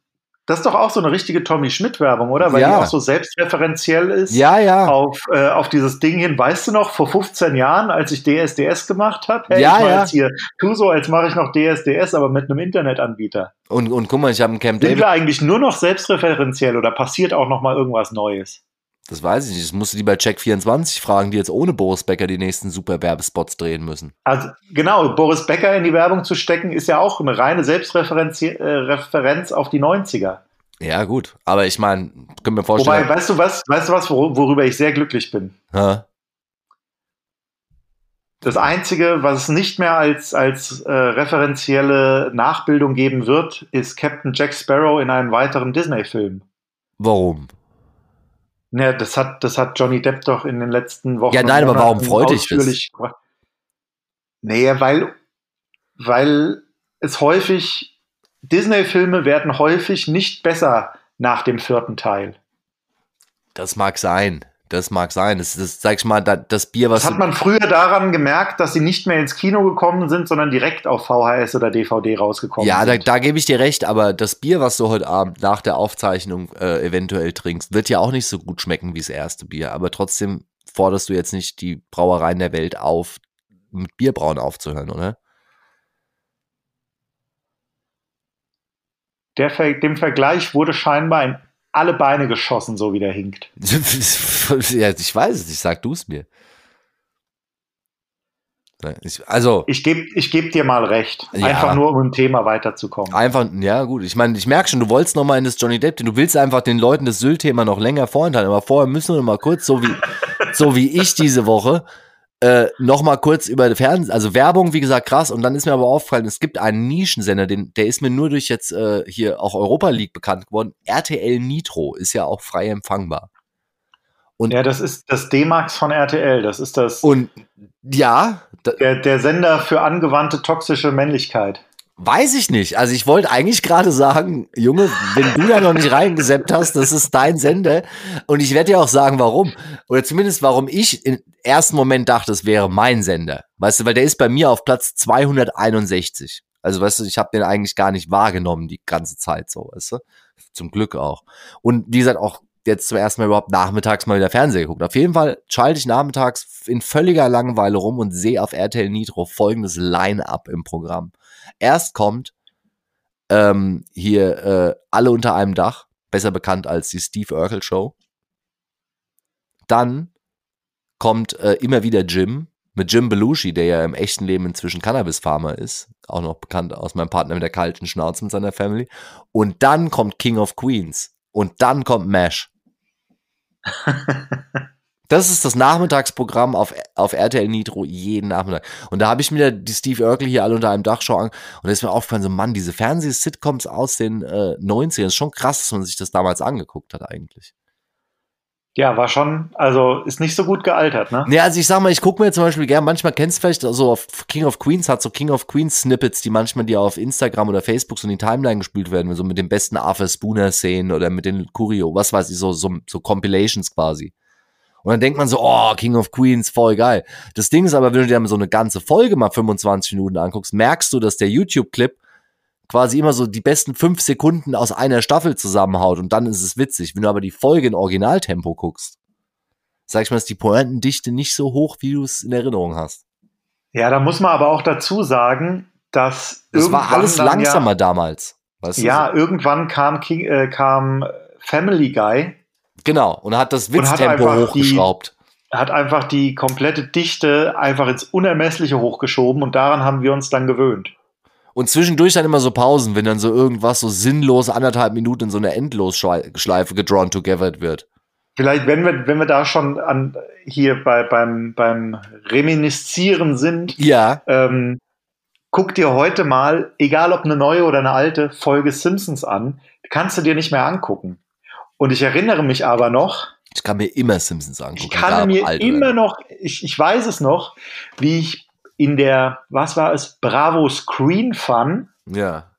das ist doch auch so eine richtige Tommy Schmidt-Werbung, oder? Weil ja. die auch so selbstreferenziell ist. Ja, ja. Auf, äh, auf dieses Ding hin. Weißt du noch, vor 15 Jahren, als ich DSDS gemacht habe, hey, ja, ich ja. jetzt hier, tu so, als mache ich noch DSDS, aber mit einem Internetanbieter. Und, und guck mal, ich habe ein Camp David. Sind wir eigentlich nur noch selbstreferenziell oder passiert auch noch mal irgendwas Neues? Das weiß ich nicht. Das musst du die bei Check24 fragen, die jetzt ohne Boris Becker die nächsten super Werbespots drehen müssen. Also genau, Boris Becker in die Werbung zu stecken, ist ja auch eine reine Selbstreferenz äh, auf die 90er. Ja, gut. Aber ich meine, können wir vorstellen. Wobei, weißt du was, weißt du was, worüber ich sehr glücklich bin? Ha? Das Einzige, was es nicht mehr als, als äh, referenzielle Nachbildung geben wird, ist Captain Jack Sparrow in einem weiteren Disney-Film. Warum? Ja, das hat, das hat Johnny Depp doch in den letzten Wochen. Ja, nein, aber warum freut dich das? Nee, weil, weil es häufig, Disney-Filme werden häufig nicht besser nach dem vierten Teil. Das mag sein. Das mag sein. Das, das sag ich mal, das Bier, was. Das hat man früher daran gemerkt, dass sie nicht mehr ins Kino gekommen sind, sondern direkt auf VHS oder DVD rausgekommen ja, sind. Ja, da, da gebe ich dir recht, aber das Bier, was du heute Abend nach der Aufzeichnung äh, eventuell trinkst, wird ja auch nicht so gut schmecken wie das erste Bier. Aber trotzdem forderst du jetzt nicht die Brauereien der Welt auf, mit Bierbrauen aufzuhören, oder? Der, dem Vergleich wurde scheinbar ein alle Beine geschossen, so wie der hinkt. (laughs) ja, ich weiß es, ich sag du es mir. Ich, also. Ich gebe ich geb dir mal recht. Ja, einfach nur, um im Thema weiterzukommen. Einfach, ja, gut. Ich meine, ich merke schon, du wolltest noch mal in das Johnny Depp, du willst einfach den Leuten das Sylt-Thema noch länger vorenthalten. Aber vorher müssen wir noch mal kurz, so wie, so wie ich diese Woche, äh, noch mal kurz über Fernsehen, also Werbung, wie gesagt, krass. Und dann ist mir aber aufgefallen, es gibt einen Nischensender, den, der ist mir nur durch jetzt äh, hier auch Europa League bekannt geworden. RTL Nitro ist ja auch frei empfangbar. Und ja, das ist das D-Max von RTL. Das ist das. Und ja. Der, der Sender für angewandte toxische Männlichkeit. Weiß ich nicht. Also ich wollte eigentlich gerade sagen, Junge, wenn du da noch nicht reingeseppt hast, das ist dein Sender. Und ich werde dir auch sagen, warum. Oder zumindest, warum ich im ersten Moment dachte, es wäre mein Sender. Weißt du, weil der ist bei mir auf Platz 261. Also weißt du, ich habe den eigentlich gar nicht wahrgenommen die ganze Zeit so, weißt du. Zum Glück auch. Und wie gesagt, auch jetzt zum ersten Mal überhaupt nachmittags mal wieder Fernseher geguckt. Auf jeden Fall schalte ich nachmittags in völliger Langeweile rum und sehe auf RTL Nitro folgendes Line-Up im Programm. Erst kommt ähm, hier äh, alle unter einem Dach. besser bekannt als die Steve Urkel Show. Dann kommt äh, immer wieder Jim mit Jim Belushi, der ja im echten Leben inzwischen Cannabis-Farmer ist, auch noch bekannt aus meinem Partner mit der kalten Schnauze mit seiner Family. Und dann kommt King of Queens und dann kommt Mash. (laughs) Das ist das Nachmittagsprogramm auf, auf RTL Nitro jeden Nachmittag. Und da habe ich mir die Steve Urkel hier alle unter einem Dach schon an. Und da ist mir aufgefallen, so Mann, diese Fernseh-Sitcoms aus den äh, 90ern, ist schon krass, dass man sich das damals angeguckt hat eigentlich. Ja, war schon, also ist nicht so gut gealtert, ne? Ja, also ich sag mal, ich gucke mir zum Beispiel gerne, manchmal kennst du vielleicht so also auf King of Queens hat so King of Queens Snippets, die manchmal die auf Instagram oder Facebook so in die Timeline gespielt werden, so mit den besten Arthur Spooner Szenen oder mit den Curio, was weiß ich, so, so, so Compilations quasi. Und dann denkt man so, oh, King of Queens, voll geil. Das Ding ist aber, wenn du dir so eine ganze Folge mal 25 Minuten anguckst, merkst du, dass der YouTube-Clip quasi immer so die besten fünf Sekunden aus einer Staffel zusammenhaut und dann ist es witzig. Wenn du aber die Folge in Originaltempo guckst, sag ich mal, ist die Pointendichte nicht so hoch, wie du es in Erinnerung hast. Ja, da muss man aber auch dazu sagen, dass das war alles langsamer ja, damals. Weißt du ja, so? irgendwann kam, King, äh, kam Family Guy. Genau, und hat das Witztempo hochgeschraubt. Die, hat einfach die komplette Dichte einfach ins Unermessliche hochgeschoben und daran haben wir uns dann gewöhnt. Und zwischendurch dann immer so Pausen, wenn dann so irgendwas so sinnlos anderthalb Minuten in so einer Endlosschleife gedrawn together wird. Vielleicht, wenn wir, wenn wir da schon an, hier bei, beim, beim Reminiszieren sind, ja. Ähm, guck dir heute mal, egal ob eine neue oder eine alte Folge Simpsons an, kannst du dir nicht mehr angucken. Und ich erinnere mich aber noch. Ich kann mir immer Simpsons angucken. Ich kann mir immer noch, ich, ich weiß es noch, wie ich in der, was war es, Bravo Screen Fun ja.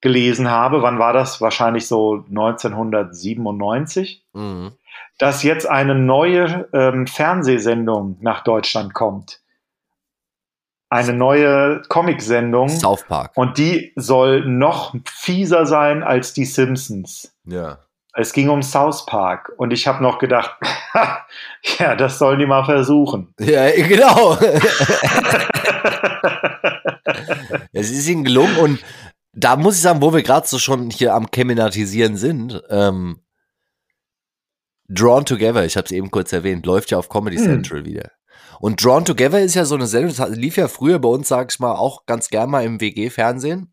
gelesen habe. Wann war das? Wahrscheinlich so 1997. Mhm. Dass jetzt eine neue ähm, Fernsehsendung nach Deutschland kommt. Eine neue Comicsendung. South Park. Und die soll noch fieser sein als die Simpsons. Ja. Es ging um South Park und ich habe noch gedacht, (laughs) ja, das sollen die mal versuchen. Ja, genau. es ist ihnen gelungen und da muss ich sagen, wo wir gerade so schon hier am Keminatisieren sind, ähm, Drawn Together, ich habe es eben kurz erwähnt, läuft ja auf Comedy hm. Central mm. wieder. Und Drawn Together ist ja so eine Sendung, das lief ja früher bei uns, sag ich mal, auch ganz gern mal im WG-Fernsehen.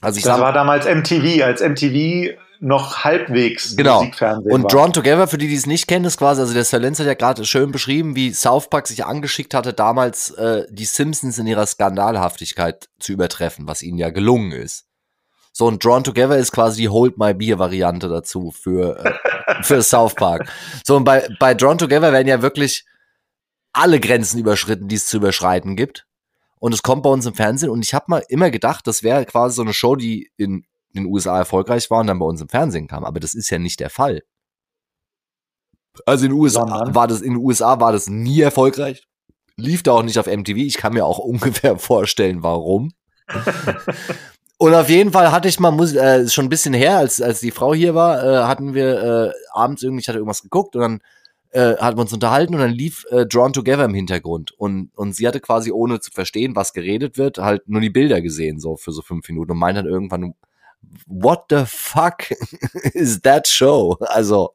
Also ich das sag, war damals MTV, als MTV noch halbwegs genau. Musikfernsehen Und war. Drawn Together, für die, die es nicht kennen, ist quasi, also der Silenz hat ja gerade schön beschrieben, wie South Park sich angeschickt hatte, damals äh, die Simpsons in ihrer Skandalhaftigkeit zu übertreffen, was ihnen ja gelungen ist. So, und Drawn Together ist quasi die Hold My Beer Variante dazu für, äh, (laughs) für South Park. So, und bei, bei Drawn Together werden ja wirklich alle Grenzen überschritten, die es zu überschreiten gibt. Und es kommt bei uns im Fernsehen und ich habe mal immer gedacht, das wäre quasi so eine Show, die in in den USA erfolgreich war und dann bei uns im Fernsehen kam. Aber das ist ja nicht der Fall. Also in den USA Sondern? war das, in den USA war das nie erfolgreich. Lief da auch nicht auf MTV. Ich kann mir auch (laughs) ungefähr vorstellen, warum. (laughs) Und auf jeden Fall hatte ich mal, muss, äh, schon ein bisschen her, als, als die Frau hier war, äh, hatten wir äh, abends irgendwie, ich hatte irgendwas geguckt und dann äh, hatten wir uns unterhalten und dann lief äh, Drawn Together im Hintergrund. Und, und sie hatte quasi, ohne zu verstehen, was geredet wird, halt nur die Bilder gesehen, so für so fünf Minuten und meint dann irgendwann, what the fuck (laughs) is that show? Also,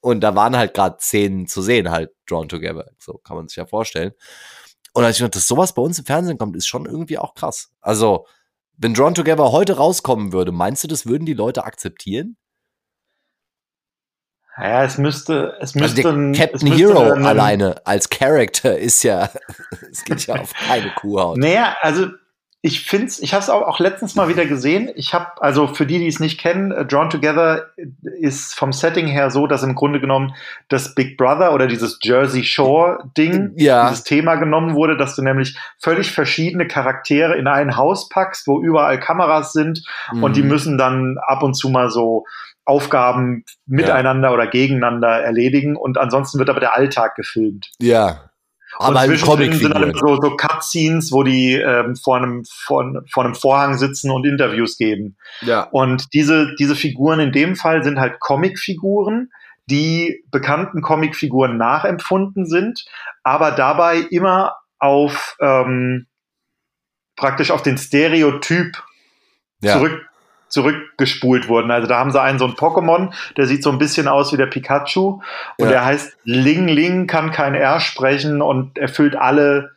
und da waren halt gerade Szenen zu sehen, halt drawn together. So kann man sich ja vorstellen. Und als ich dachte, dass sowas bei uns im Fernsehen kommt, ist schon irgendwie auch krass. Also, wenn Drawn Together heute rauskommen würde, meinst du, das würden die Leute akzeptieren? Ja, es müsste, es müsste. Also der Captain Hero alleine als Character (laughs) ist ja, (laughs) es geht ja auf keine Kuhhaut. Naja, also ich finde ich habe es auch, auch letztens mal wieder gesehen. Ich habe, also für die, die es nicht kennen, uh, Drawn Together ist vom Setting her so, dass im Grunde genommen das Big Brother oder dieses Jersey Shore Ding, ja. dieses Thema genommen wurde, dass du nämlich völlig verschiedene Charaktere in ein Haus packst, wo überall Kameras sind mhm. und die müssen dann ab und zu mal so Aufgaben miteinander ja. oder gegeneinander erledigen und ansonsten wird aber der Alltag gefilmt. Ja. Aber und halt zwischendrin sind dann so, so Cutscenes, wo die ähm, vor, einem, vor, vor einem Vorhang sitzen und Interviews geben. Ja. Und diese, diese Figuren in dem Fall sind halt Comicfiguren, die bekannten Comicfiguren nachempfunden sind, aber dabei immer auf ähm, praktisch auf den Stereotyp ja. zurück zurückgespult wurden. Also da haben sie einen so einen Pokémon, der sieht so ein bisschen aus wie der Pikachu und ja. der heißt Ling Ling, kann kein R sprechen und erfüllt alle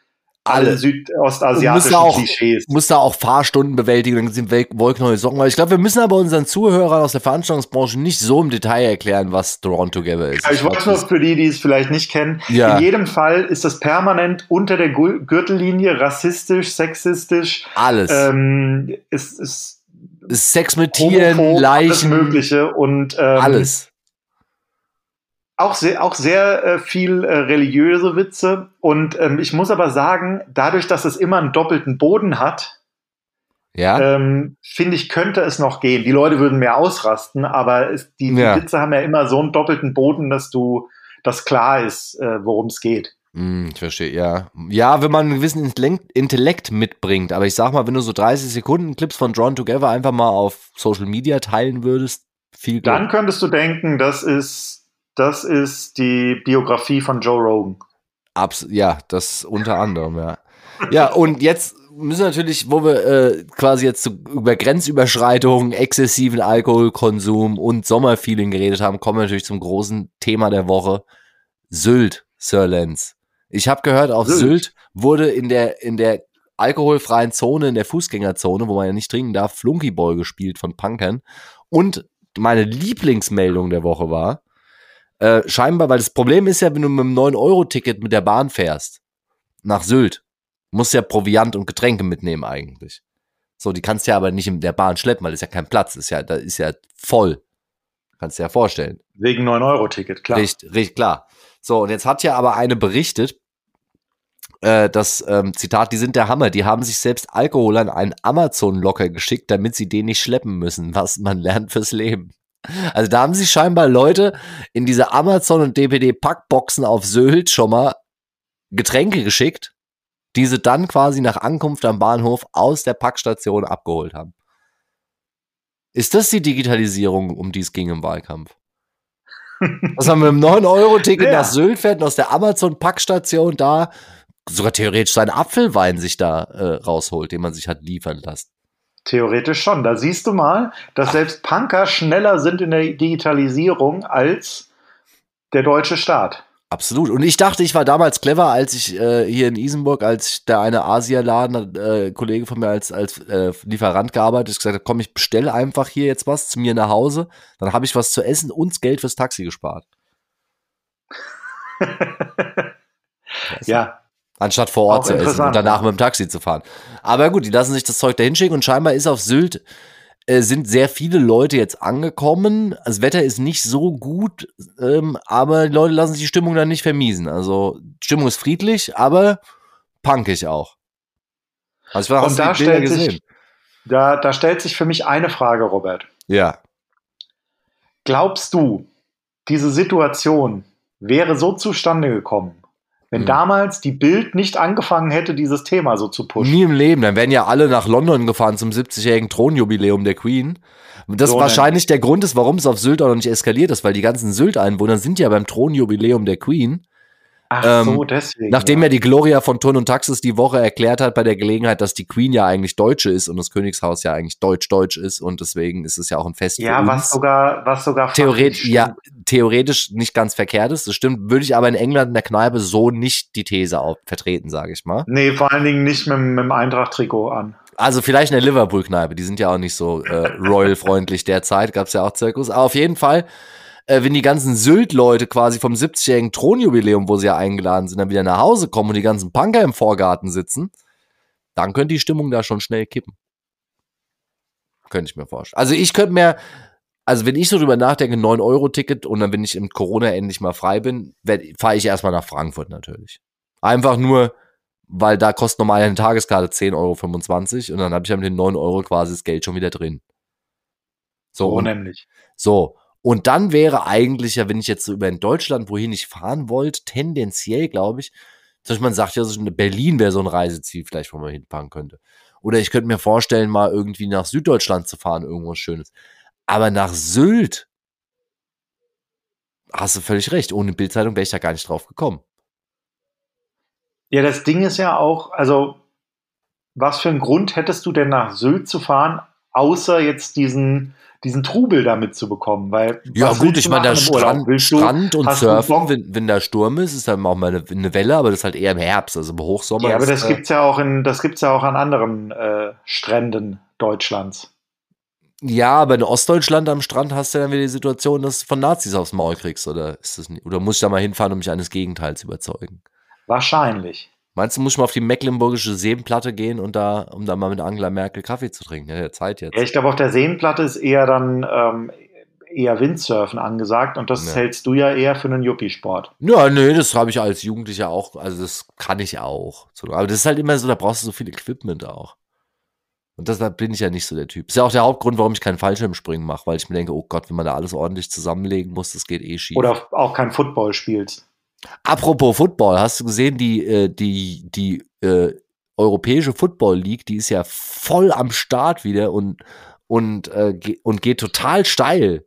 alle südostasiatischen auch, Klischees. Muss da auch Fahrstunden bewältigen, dann sind neue Socken. ich glaube, wir müssen aber unseren Zuhörern aus der Veranstaltungsbranche nicht so im Detail erklären, was Drawn Together ist. Ich, wollte nur für die, die es vielleicht nicht kennen. Ja. In jedem Fall ist das permanent unter der Gürtellinie rassistisch, sexistisch. Alles. Ähm, ist, ist Sex mit Tieren, Leichen. Alles Mögliche und ähm, alles auch sehr, auch sehr äh, viel äh, religiöse Witze. Und ähm, ich muss aber sagen, dadurch, dass es immer einen doppelten Boden hat, ja. ähm, finde ich, könnte es noch gehen. Die Leute würden mehr ausrasten, aber es, die, ja. die, Witze haben ja immer so einen doppelten Boden, dass du, dass klar ist, äh, worum es geht. Hm, ich verstehe, ja. Ja, wenn man einen gewissen Intellekt mitbringt, aber ich sag mal, wenn du so 30 Sekunden Clips von Drawn Together einfach mal auf Social Media teilen würdest, viel Glück. Dann könntest du denken, das ist das ist die Biografie von Joe Rogan. Abs ja, das unter anderem, ja. Ja, und jetzt müssen wir natürlich, wo wir äh, quasi jetzt über Grenzüberschreitungen, exzessiven Alkoholkonsum und Sommerfeeling geredet haben, kommen wir natürlich zum großen Thema der Woche. Sylt, Sir Lenz. Ich habe gehört, auf Sylt. Sylt wurde in der, in der alkoholfreien Zone, in der Fußgängerzone, wo man ja nicht trinken darf, Flunkyball gespielt von Punkern. Und meine Lieblingsmeldung der Woche war, äh, scheinbar, weil das Problem ist ja, wenn du mit einem 9-Euro-Ticket mit der Bahn fährst, nach Sylt, musst du ja Proviant und Getränke mitnehmen eigentlich. So, die kannst du ja aber nicht in der Bahn schleppen, weil das ist ja kein Platz, ist ja, da ist ja voll. Kannst du dir ja vorstellen. Wegen 9-Euro-Ticket, klar. Richtig, richtig, klar. So, und jetzt hat ja aber eine berichtet, äh, das ähm, Zitat, die sind der Hammer, die haben sich selbst Alkohol an einen Amazon-Locker geschickt, damit sie den nicht schleppen müssen, (laughs) was man lernt fürs Leben. Also da haben sich scheinbar Leute in diese Amazon und DPD Packboxen auf Sylt schon mal Getränke geschickt, die sie dann quasi nach Ankunft am Bahnhof aus der Packstation abgeholt haben. Ist das die Digitalisierung, um die es ging im Wahlkampf? (laughs) Was haben wir im 9-Euro-Ticket ja. nach Sylt fährt und aus der Amazon-Packstation da sogar theoretisch seinen Apfelwein sich da äh, rausholt, den man sich hat liefern lassen. Theoretisch schon. Da siehst du mal, dass selbst Punker schneller sind in der Digitalisierung als der deutsche Staat. Absolut. Und ich dachte, ich war damals clever, als ich äh, hier in Isenburg, als der eine Asialaden, äh, Kollege von mir als, als äh, Lieferant gearbeitet, gesagt hat, komm, ich bestelle einfach hier jetzt was zu mir nach Hause. Dann habe ich was zu essen und Geld fürs Taxi gespart. (laughs) ja, anstatt vor Ort zu essen und danach mit dem Taxi zu fahren. Aber gut, die lassen sich das Zeug dahin schicken und scheinbar ist auf Sylt äh, sind sehr viele Leute jetzt angekommen. Das Wetter ist nicht so gut, ähm, aber die Leute lassen sich die Stimmung dann nicht vermiesen. Also Stimmung ist friedlich, aber punkig auch. Also und da stellt, sich, da, da stellt sich für mich eine Frage, Robert. Ja. Glaubst du, diese Situation wäre so zustande gekommen, wenn mhm. damals die Bild nicht angefangen hätte, dieses Thema so zu pushen. Nie im Leben. Dann wären ja alle nach London gefahren zum 70-jährigen Thronjubiläum der Queen. Das so wahrscheinlich der Grund ist, warum es auf Sylt auch noch nicht eskaliert ist, weil die ganzen Sylt-Einwohner sind ja beim Thronjubiläum der Queen. Ach so, ähm, deswegen. Nachdem ja die Gloria von Turn und Taxis die Woche erklärt hat bei der Gelegenheit, dass die Queen ja eigentlich Deutsche ist und das Königshaus ja eigentlich deutsch-deutsch ist und deswegen ist es ja auch ein Fest ja, was sogar, was sogar theoretisch, ja, theoretisch nicht ganz verkehrt ist. Das stimmt, würde ich aber in England in der Kneipe so nicht die These auch vertreten, sage ich mal. Nee, vor allen Dingen nicht mit, mit dem Eintracht-Trikot an. Also vielleicht in der Liverpool-Kneipe, die sind ja auch nicht so äh, royal-freundlich derzeit, gab es ja auch Zirkus. Aber auf jeden Fall äh, wenn die ganzen Sylt-Leute quasi vom 70-jährigen Thronjubiläum, wo sie ja eingeladen sind, dann wieder nach Hause kommen und die ganzen Punker im Vorgarten sitzen, dann könnte die Stimmung da schon schnell kippen. Könnte ich mir vorstellen. Also ich könnte mir, also wenn ich so drüber nachdenke, 9-Euro-Ticket und dann, wenn ich im Corona endlich mal frei bin, fahre ich erstmal nach Frankfurt natürlich. Einfach nur, weil da kostet normal eine Tageskarte 10,25 Euro und dann habe ich ja mit den 9 Euro quasi das Geld schon wieder drin. So, so nämlich. So, und dann wäre eigentlich ja, wenn ich jetzt so über in Deutschland, wohin ich fahren wollte, tendenziell, glaube ich, Beispiel man sagt ja, Berlin wäre so ein Reiseziel vielleicht, wo man hinfahren könnte. Oder ich könnte mir vorstellen, mal irgendwie nach Süddeutschland zu fahren, irgendwas Schönes. Aber nach Sylt, hast du völlig recht, ohne Bildzeitung wäre ich da gar nicht drauf gekommen. Ja, das Ding ist ja auch, also, was für einen Grund hättest du denn nach Sylt zu fahren, außer jetzt diesen diesen Trubel damit zu bekommen, weil ja gut, ich meine, der Strand, Strand und Surfen, wenn, wenn da Sturm ist, ist dann auch mal eine, eine, Welle, aber das ist halt eher im Herbst, also im Hochsommer. Ja, aber das äh, gibt's ja auch in, das gibt's ja auch an anderen äh, Stränden Deutschlands. Ja, aber in Ostdeutschland am Strand hast du dann wieder die Situation, dass du von Nazis aufs Maul kriegst, oder ist das nicht? Oder muss ich da mal hinfahren, um mich eines Gegenteils überzeugen? Wahrscheinlich. Meinst du, muss ich mal auf die mecklenburgische Seenplatte gehen und da, um da mal mit Angela Merkel Kaffee zu trinken? Ja, der Zeit jetzt. Ja, ich glaube, auf der Seenplatte ist eher dann ähm, eher Windsurfen angesagt und das ja. hältst du ja eher für einen Yuppie-Sport. Ja, nee, das habe ich als Jugendlicher auch, also das kann ich auch. Aber das ist halt immer so, da brauchst du so viel Equipment auch. Und deshalb bin ich ja nicht so der Typ. Das ist ja auch der Hauptgrund, warum ich keinen Fallschirmspringen mache, weil ich mir denke, oh Gott, wenn man da alles ordentlich zusammenlegen muss, das geht eh schief. Oder auch kein Football spielst. Apropos Football, hast du gesehen, die, äh, die, die äh, europäische Football League, die ist ja voll am Start wieder und, und, äh, und geht total steil.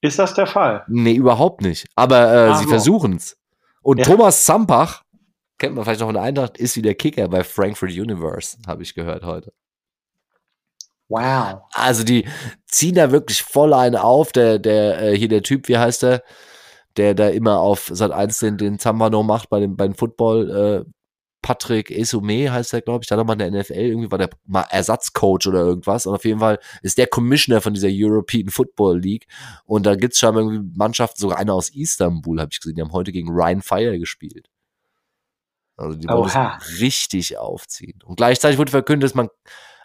Ist das der Fall? Nee, überhaupt nicht. Aber äh, ah, sie so. versuchen es. Und ja. Thomas Zampach, kennt man vielleicht noch in der Eintracht, ist wieder Kicker bei Frankfurt Universe, habe ich gehört heute. Wow. Also die ziehen da wirklich voll einen auf. Der, der, äh, hier der Typ, wie heißt der? Der da immer auf Sat 1 den, den Zambano macht bei dem, beim Football. Äh, Patrick Esume heißt der, glaube ich, da hat er mal in der NFL, irgendwie war der mal Ersatzcoach oder irgendwas. Und auf jeden Fall ist der Commissioner von dieser European Football League. Und da gibt es schon irgendwie Mannschaften, sogar eine aus Istanbul, habe ich gesehen, die haben heute gegen Ryan Fire gespielt. Also die wollen richtig aufziehen. Und gleichzeitig wurde verkündet, dass man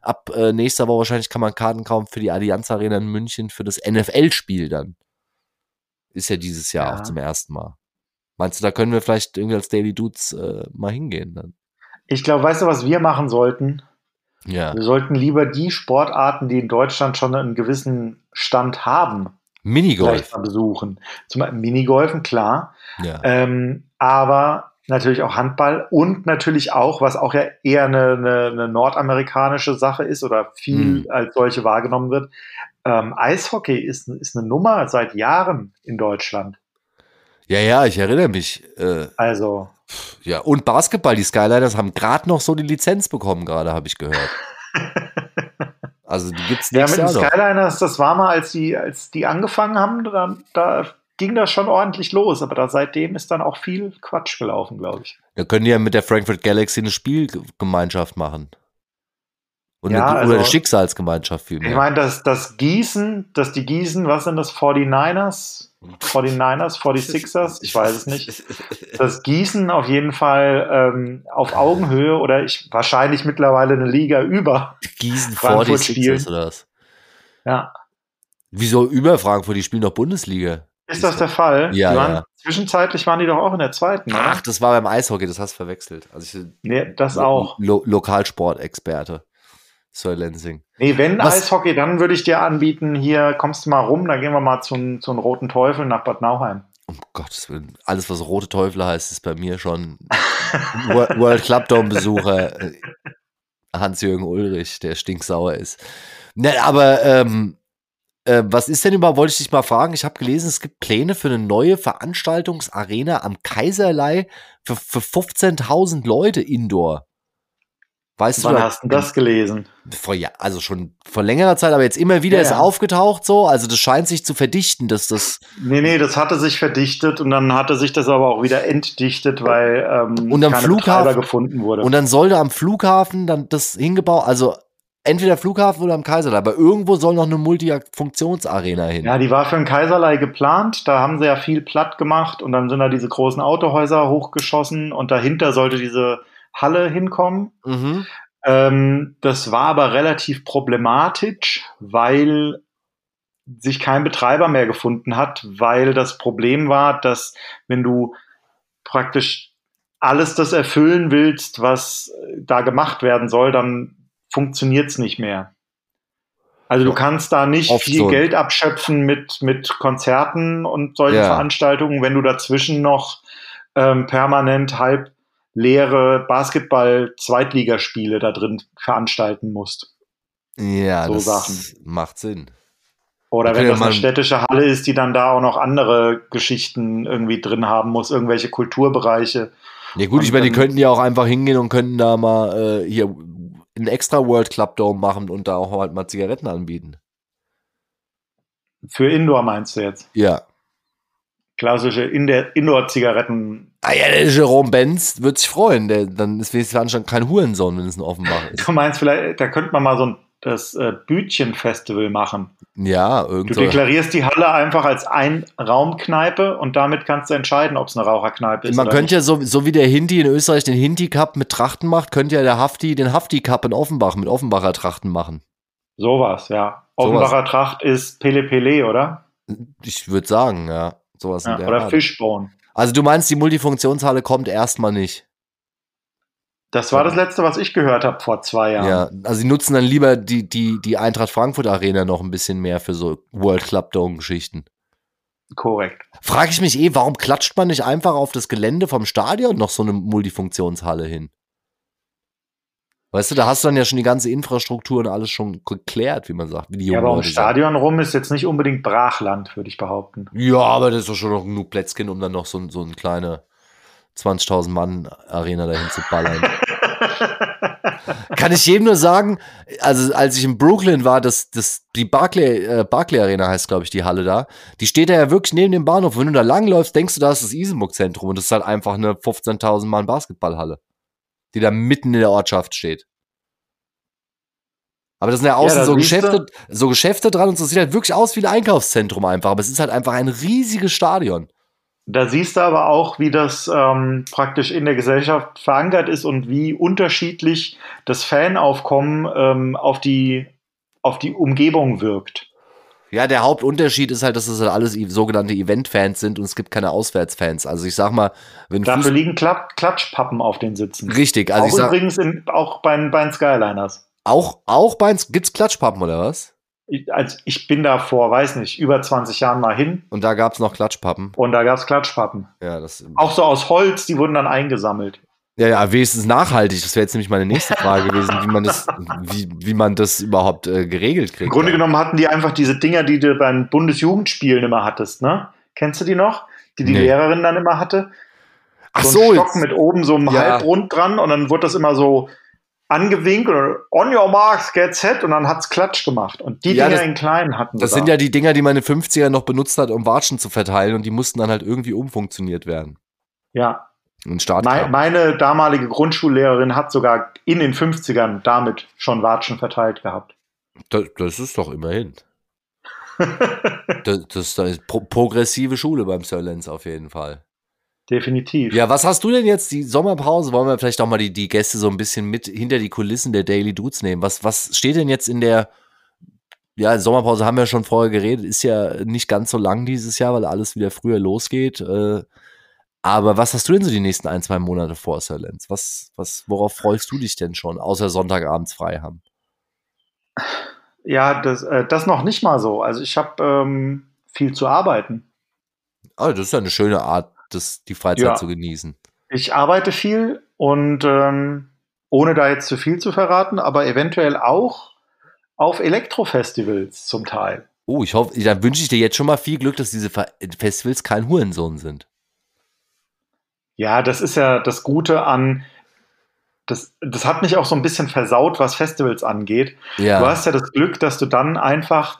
ab äh, nächster Woche wahrscheinlich kann man Karten kaufen für die Allianz Arena in München für das NFL-Spiel dann. Ist ja dieses Jahr ja. auch zum ersten Mal. Meinst du, da können wir vielleicht irgendwie als Daily Dudes äh, mal hingehen dann? Ich glaube, weißt du, was wir machen sollten? Ja. Wir sollten lieber die Sportarten, die in Deutschland schon einen gewissen Stand haben, Minigolf besuchen. Zum Beispiel Minigolfen, klar. Ja. Ähm, aber natürlich auch Handball und natürlich auch, was auch ja eher eine, eine, eine nordamerikanische Sache ist oder viel hm. als solche wahrgenommen wird, ähm, Eishockey ist, ist eine Nummer seit Jahren in Deutschland. Ja, ja, ich erinnere mich. Äh, also. Ja, und Basketball, die Skyliners haben gerade noch so die Lizenz bekommen, gerade habe ich gehört. (laughs) also die gibt's nicht. Ja, mit den Skyliners, das war mal, als die, als die angefangen haben, da, da ging das schon ordentlich los, aber da seitdem ist dann auch viel Quatsch gelaufen, glaube ich. Da können die ja mit der Frankfurt Galaxy eine Spielgemeinschaft machen. Und ja, eine, also, oder eine Schicksalsgemeinschaft vielmehr. Ich meine, dass das Gießen, dass die Gießen, was sind das, 49ers? 49ers, 46ers, ich weiß es nicht. Das Gießen auf jeden Fall ähm, auf Augenhöhe oder ich wahrscheinlich mittlerweile eine Liga über. Gießen 46ers oder was? Ja. Wieso über Frankfurt? Die spielen doch Bundesliga. Ist das der Fall? Ja, waren, ja. Zwischenzeitlich waren die doch auch in der zweiten. Ach, oder? das war beim Eishockey, das hast du verwechselt. Also ich, nee, das auch. Lo Lokalsportexperte. Sir Lensing. Nee, wenn Was? Eishockey, dann würde ich dir anbieten, hier kommst du mal rum, dann gehen wir mal zum, zum Roten Teufel nach Bad Nauheim. Um Gottes Willen, alles was Rote Teufel heißt, ist bei mir schon (laughs) World Club Dome Besucher. Äh, Hans-Jürgen Ulrich, der stinksauer ist. Ne, aber ähm, äh, was ist denn überhaupt, wollte ich dich mal fragen, ich habe gelesen, es gibt Pläne für eine neue Veranstaltungsarena am Kaiserlei für, für 15.000 Leute indoor. Weißt Wann du, hast du das gelesen? Vor, ja, also schon vor längerer Zeit, aber jetzt immer wieder ja, ist ja. aufgetaucht so. Also das scheint sich zu verdichten, dass das. Nee, nee, das hatte sich verdichtet und dann hatte sich das aber auch wieder entdichtet, weil ähm, und am Flughafen gefunden wurde. Und dann sollte am Flughafen dann das hingebaut, also entweder Flughafen oder am Kaiserlei, aber irgendwo soll noch eine Multifunktionsarena hin. Ja, die war für den Kaiserlei geplant, da haben sie ja viel platt gemacht und dann sind da diese großen Autohäuser hochgeschossen und dahinter sollte diese Halle hinkommen. Mhm. Ähm, das war aber relativ problematisch, weil sich kein Betreiber mehr gefunden hat, weil das Problem war, dass wenn du praktisch alles das erfüllen willst, was da gemacht werden soll, dann funktioniert es nicht mehr. Also du kannst da nicht Oft viel so. Geld abschöpfen mit, mit Konzerten und solchen ja. Veranstaltungen, wenn du dazwischen noch ähm, permanent halb leere Basketball-Zweitligaspiele da drin veranstalten musst. Ja, so das Sachen. macht Sinn. Oder wenn das eine städtische Halle ist, die dann da auch noch andere Geschichten irgendwie drin haben muss, irgendwelche Kulturbereiche. Ja gut, ich meine, die könnten ja auch einfach hingehen und könnten da mal äh, hier einen extra World Club Dome machen und da auch halt mal Zigaretten anbieten. Für Indoor meinst du jetzt? Ja. Klassische Indoor-Zigaretten. Ah ja, der Jerome Benz wird sich freuen. Der, dann ist wenigstens anscheinend kein Hurensohn, wenn es ein Offenbach ist. Du meinst vielleicht, da könnte man mal so ein das äh, Bütchen-Festival machen. Ja, irgendwie. Du deklarierst die Halle einfach als Ein-Raum-Kneipe und damit kannst du entscheiden, ob es eine Raucherkneipe ist. Man könnte nicht. ja so, so wie der Hinti in Österreich den Hinti-Cup mit Trachten macht, könnte ja der Hafti den Hafti-Cup in Offenbach mit Offenbacher Trachten machen. Sowas, ja. Offenbacher Sowas. Tracht ist Pele Pele, oder? Ich würde sagen, ja. Sowas ja, oder Art. Fishbone. Also du meinst, die Multifunktionshalle kommt erstmal nicht. Das war das letzte, was ich gehört habe vor zwei Jahren. Ja, also sie nutzen dann lieber die, die, die Eintracht Frankfurt Arena noch ein bisschen mehr für so World Club Dome Geschichten. Korrekt. Frage ich mich eh, warum klatscht man nicht einfach auf das Gelände vom Stadion noch so eine Multifunktionshalle hin? Weißt du, da hast du dann ja schon die ganze Infrastruktur und alles schon geklärt, wie man sagt. Wie die ja, aber ums Stadion rum ist jetzt nicht unbedingt Brachland, würde ich behaupten. Ja, aber das ist doch schon noch genug Plätzchen, um dann noch so, so eine kleine 20.000 Mann Arena dahin zu ballern. (laughs) Kann ich jedem nur sagen, also als ich in Brooklyn war, das, das, die Barclay, äh, Barclay Arena heißt, glaube ich, die Halle da, die steht da ja wirklich neben dem Bahnhof. Wenn du da langläufst, denkst du, da ist das Isenburg-Zentrum und das ist halt einfach eine 15.000 Mann Basketballhalle, die da mitten in der Ortschaft steht. Aber das sind ja außen ja, so Geschäfte, so Geschäfte dran und so sieht halt wirklich aus wie ein Einkaufszentrum einfach. Aber es ist halt einfach ein riesiges Stadion. Da siehst du aber auch, wie das ähm, praktisch in der Gesellschaft verankert ist und wie unterschiedlich das Fanaufkommen ähm, auf, die, auf die Umgebung wirkt. Ja, der Hauptunterschied ist halt, dass es halt alles sogenannte Event-Fans sind und es gibt keine Auswärtsfans. Also ich sag mal, wenn Dafür Fuß liegen Klat Klatschpappen auf den Sitzen. Richtig, also auch ich sag, übrigens in, auch bei, bei den Skyliners. Auch, auch bei gibt's Klatschpappen oder was? ich, also ich bin da vor, weiß nicht, über 20 Jahren mal hin. Und da gab es noch Klatschpappen. Und da gab es Klatschpappen. Ja, das Auch so aus Holz, die wurden dann eingesammelt. Ja, ja, wenigstens nachhaltig. Das wäre jetzt nämlich meine nächste Frage gewesen, wie man das, wie, wie man das überhaupt äh, geregelt kriegt. Im Grunde ja. genommen hatten die einfach diese Dinger, die du beim Bundesjugendspielen immer hattest, ne? Kennst du die noch? Die die nee. Lehrerin dann immer hatte? Ach so. Ein Stock mit oben so einem ja. Halbrund dran und dann wurde das immer so angewinkt oder on your marks, get set und dann hat's Klatsch gemacht. Und die ja, Dinger das, in kleinen hatten Das sind da. ja die Dinger, die meine 50er noch benutzt hat, um Watschen zu verteilen und die mussten dann halt irgendwie umfunktioniert werden. Ja. Und Start meine, damalige Grundschullehrerin hat sogar in den 50ern damit schon Watschen verteilt gehabt. Das, das ist doch immerhin. (laughs) das, das, das ist pro progressive Schule beim Sir Lenz auf jeden Fall definitiv. Ja, was hast du denn jetzt? Die Sommerpause, wollen wir vielleicht auch mal die, die Gäste so ein bisschen mit hinter die Kulissen der Daily Dudes nehmen? Was, was steht denn jetzt in der, ja, Sommerpause haben wir schon vorher geredet, ist ja nicht ganz so lang dieses Jahr, weil alles wieder früher losgeht. Äh, aber was hast du denn so die nächsten ein, zwei Monate vor, Sir Lenz? Was, was, worauf freust du dich denn schon, außer Sonntagabends frei haben? Ja, das, äh, das noch nicht mal so. Also ich habe ähm, viel zu arbeiten. Oh, das ist ja eine schöne Art, das, die Freizeit ja. zu genießen. Ich arbeite viel und ähm, ohne da jetzt zu viel zu verraten, aber eventuell auch auf Elektrofestivals zum Teil. Oh, ich hoffe, da wünsche ich dir jetzt schon mal viel Glück, dass diese Festivals kein Hurensohn sind. Ja, das ist ja das Gute an, das, das hat mich auch so ein bisschen versaut, was Festivals angeht. Ja. Du hast ja das Glück, dass du dann einfach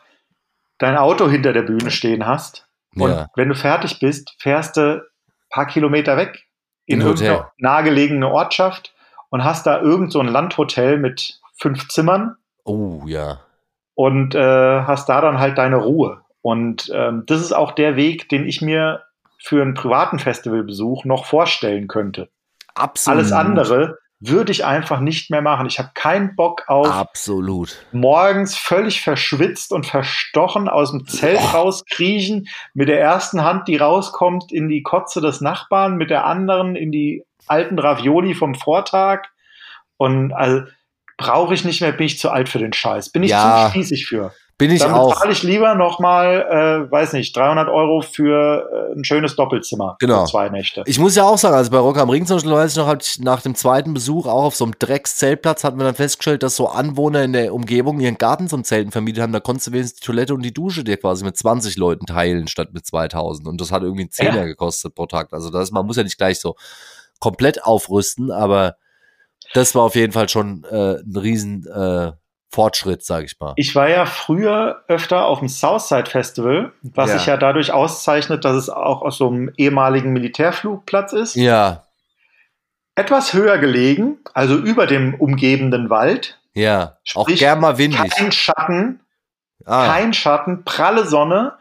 dein Auto hinter der Bühne stehen hast. Und ja. wenn du fertig bist, fährst du paar Kilometer weg in, in irgendeine nahegelegene Ortschaft und hast da irgend so ein Landhotel mit fünf Zimmern. Oh ja. Und äh, hast da dann halt deine Ruhe. Und ähm, das ist auch der Weg, den ich mir für einen privaten Festivalbesuch noch vorstellen könnte. Absolut. Alles andere würde ich einfach nicht mehr machen. Ich habe keinen Bock auf Absolut. morgens völlig verschwitzt und verstochen aus dem Zelt oh. rauskriechen, mit der ersten Hand, die rauskommt, in die Kotze des Nachbarn, mit der anderen in die alten Ravioli vom Vortag. Und also brauche ich nicht mehr, bin ich zu alt für den Scheiß. Bin ich ja. zu spießig für. Bin ich Dann auch. zahle ich lieber nochmal, äh, weiß nicht, 300 Euro für äh, ein schönes Doppelzimmer. Genau. Für zwei Nächte. Ich muss ja auch sagen, also bei Rock am Ring zum Beispiel, weiß ich noch, ich nach dem zweiten Besuch auch auf so einem Dreckszeltplatz, hatten wir dann festgestellt, dass so Anwohner in der Umgebung ihren Garten zum Zelten vermietet haben. Da konntest du wenigstens die Toilette und die Dusche dir quasi mit 20 Leuten teilen, statt mit 2000. Und das hat irgendwie einen Zehner ja. gekostet pro Tag. Also das, man muss ja nicht gleich so komplett aufrüsten, aber Das war auf jeden Fall schon äh, ein riesen äh, Fortschritt, sage ich mal. Ich war ja früher öfter auf dem Southside Festival, was Ja. sich ja dadurch auszeichnet, dass es auch aus so einem ehemaligen Militärflugplatz ist. Ja, Etwas höher gelegen, also über dem umgebenden Wald. ja. Auch Sprich, gern mal windig. Kein Schatten, Ah, kein Schatten, pralle Sonne.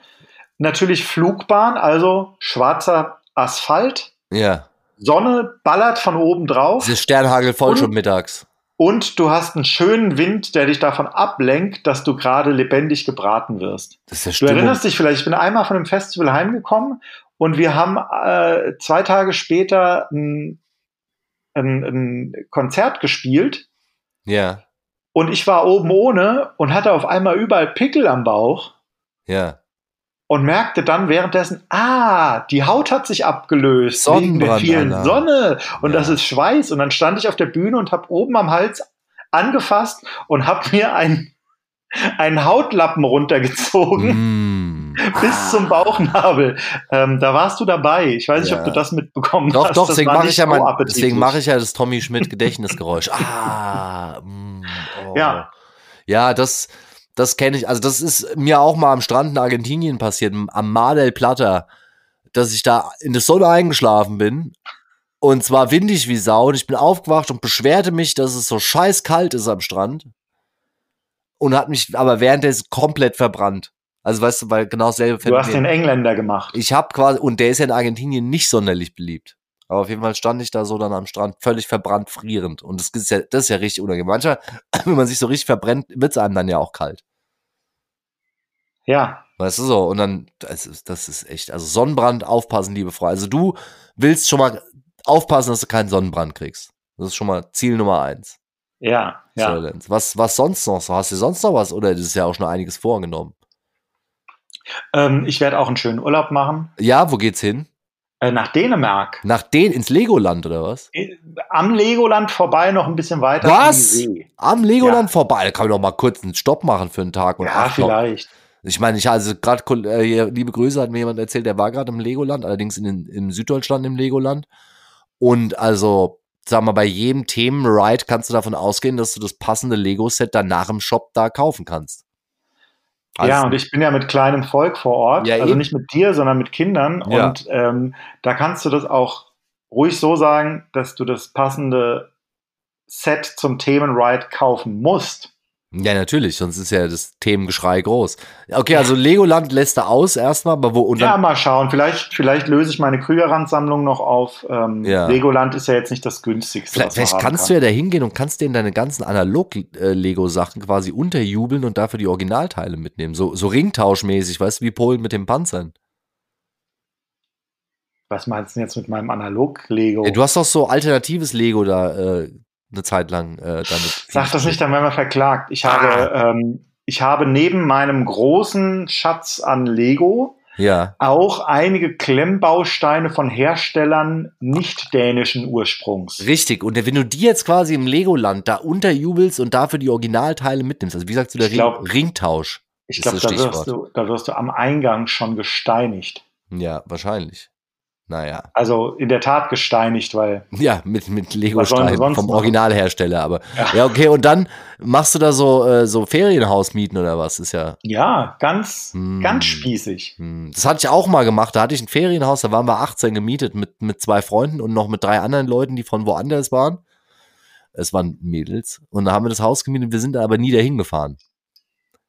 Natürlich Flugbahn, also schwarzer Asphalt. ja. Sonne ballert von oben drauf. Dieses Sternhagel voll Und- schon mittags. Und du hast einen schönen Wind, der dich davon ablenkt, dass du gerade lebendig gebraten wirst. Das ist ja Du Stimmung. erinnerst dich vielleicht, ich bin einmal von dem Festival heimgekommen und wir haben äh, zwei Tage später ein, ein, ein Konzert gespielt Ja, und ich war oben ohne und hatte auf einmal überall Pickel am Bauch ja. Und merkte dann währenddessen, ah, die Haut hat sich abgelöst wegen der vielen Alter. Sonne und Ja. das ist Schweiß. Und dann stand ich auf der Bühne und habe oben am Hals angefasst und habe mir einen, einen Hautlappen runtergezogen Mm. (laughs) bis zum Bauchnabel. Ähm, da warst du dabei. Ich weiß nicht, Ja. ob du das mitbekommen Doch, hast. doch, Das deswegen mache ich ja mein, deswegen mache ich ja das Tommy Schmidt Gedächtnisgeräusch. Ah, mm, oh. Ja. Ja, das, das kenne ich. Also das ist mir auch mal am Strand in Argentinien passiert, am Mar del Plata, dass ich da in der Sonne eingeschlafen bin. Und zwar windig wie Sau. Und ich bin aufgewacht und beschwerte mich, dass es so scheiß kalt ist am Strand. Und hat mich aber währenddessen komplett verbrannt. Also weißt du, weil genau dasselbe Du hast den Phänomen. Engländer gemacht. Ich habe quasi, und der ist ja in Argentinien nicht sonderlich beliebt. Aber auf jeden Fall stand ich da so dann am Strand, völlig verbrannt, frierend. Und das ist ja, das ist ja richtig unangenehm. Manchmal, (laughs) wenn man sich so richtig verbrennt, wird es einem dann ja auch kalt. Ja, Weißt du so? Und dann, das ist, das ist echt, also Sonnenbrand, aufpassen, liebe Frau. Also du willst schon mal aufpassen, dass du keinen Sonnenbrand kriegst. Das ist schon mal Ziel Nummer eins. ja, ja. Was, was sonst noch so? Hast du sonst noch was? Oder ist es ja auch schon einiges vorgenommen? Ähm, ich werde auch einen schönen Urlaub machen. Ja, wo geht's hin? Äh, nach Dänemark. Nach den ins Legoland oder was? Äh, Am Legoland vorbei, noch ein bisschen weiter. Was? Am Legoland vorbei. Da kann ich doch mal kurz einen Stopp machen für einen Tag. Und Ja, vielleicht. Ich meine, ich also gerade äh, hier, liebe Grüße hat mir jemand erzählt, der war gerade im Legoland, allerdings in, den- in Süddeutschland im Legoland. Und also, sag mal, bei jedem Themenride kannst du davon ausgehen, dass du das passende Lego-Set danach im Shop da kaufen kannst. Also, ja, und ich bin ja mit kleinem Volk vor Ort, Ja, also eben. nicht mit dir, sondern mit Kindern. Ja. Und ähm, da kannst du das auch ruhig so sagen, dass du das passende Set zum Themenride kaufen musst. Ja, natürlich, sonst ist ja das Themengeschrei groß. Okay, also Legoland lässt er aus erstmal, aber wo und Ja, mal schauen. Vielleicht, vielleicht löse ich meine Krügerrand-Sammlung noch auf. Ähm, Ja. Legoland ist ja jetzt nicht das günstigste. vielleicht, vielleicht kannst kann. du ja da hingehen und kannst denen deine ganzen Analog-Lego-Sachen quasi unterjubeln und dafür die Originalteile mitnehmen. So, so ringtauschmäßig, weißt du, wie Polen mit den Panzern. Was meinst du denn jetzt mit meinem Analog-Lego? Ja, du hast doch so alternatives Lego da äh, eine Zeit lang äh, damit. Sag das nicht, dann werden wir verklagt. Ich Ah. habe, ähm, ich habe neben meinem großen Schatz an Lego Ja, auch einige Klemmbausteine von Herstellern nicht dänischen Ursprungs. richtig. Und wenn du die jetzt quasi im Legoland da unterjubelst und dafür die Originalteile mitnimmst, also wie sagst du, der glaub- Ring, Ringtausch. Ich glaube, das da wirst, du, da wirst du am Eingang schon gesteinigt. Ja, wahrscheinlich. Naja. Also in der Tat gesteinigt, weil Ja, mit, mit Lego-Steinen vom machen? Originalhersteller, aber. Ja. Ja. okay, und dann machst du da so, äh, so Ferienhaus mieten oder was? Ist ja. ja, ganz, Hm. ganz spießig. Hm, Das hatte ich auch mal gemacht. Da hatte ich ein Ferienhaus, da waren wir 18 gemietet mit, mit zwei Freunden und noch mit drei anderen Leuten, die von woanders waren. Es waren Mädels. Und da haben wir das Haus gemietet, wir sind da aber nie dahin gefahren.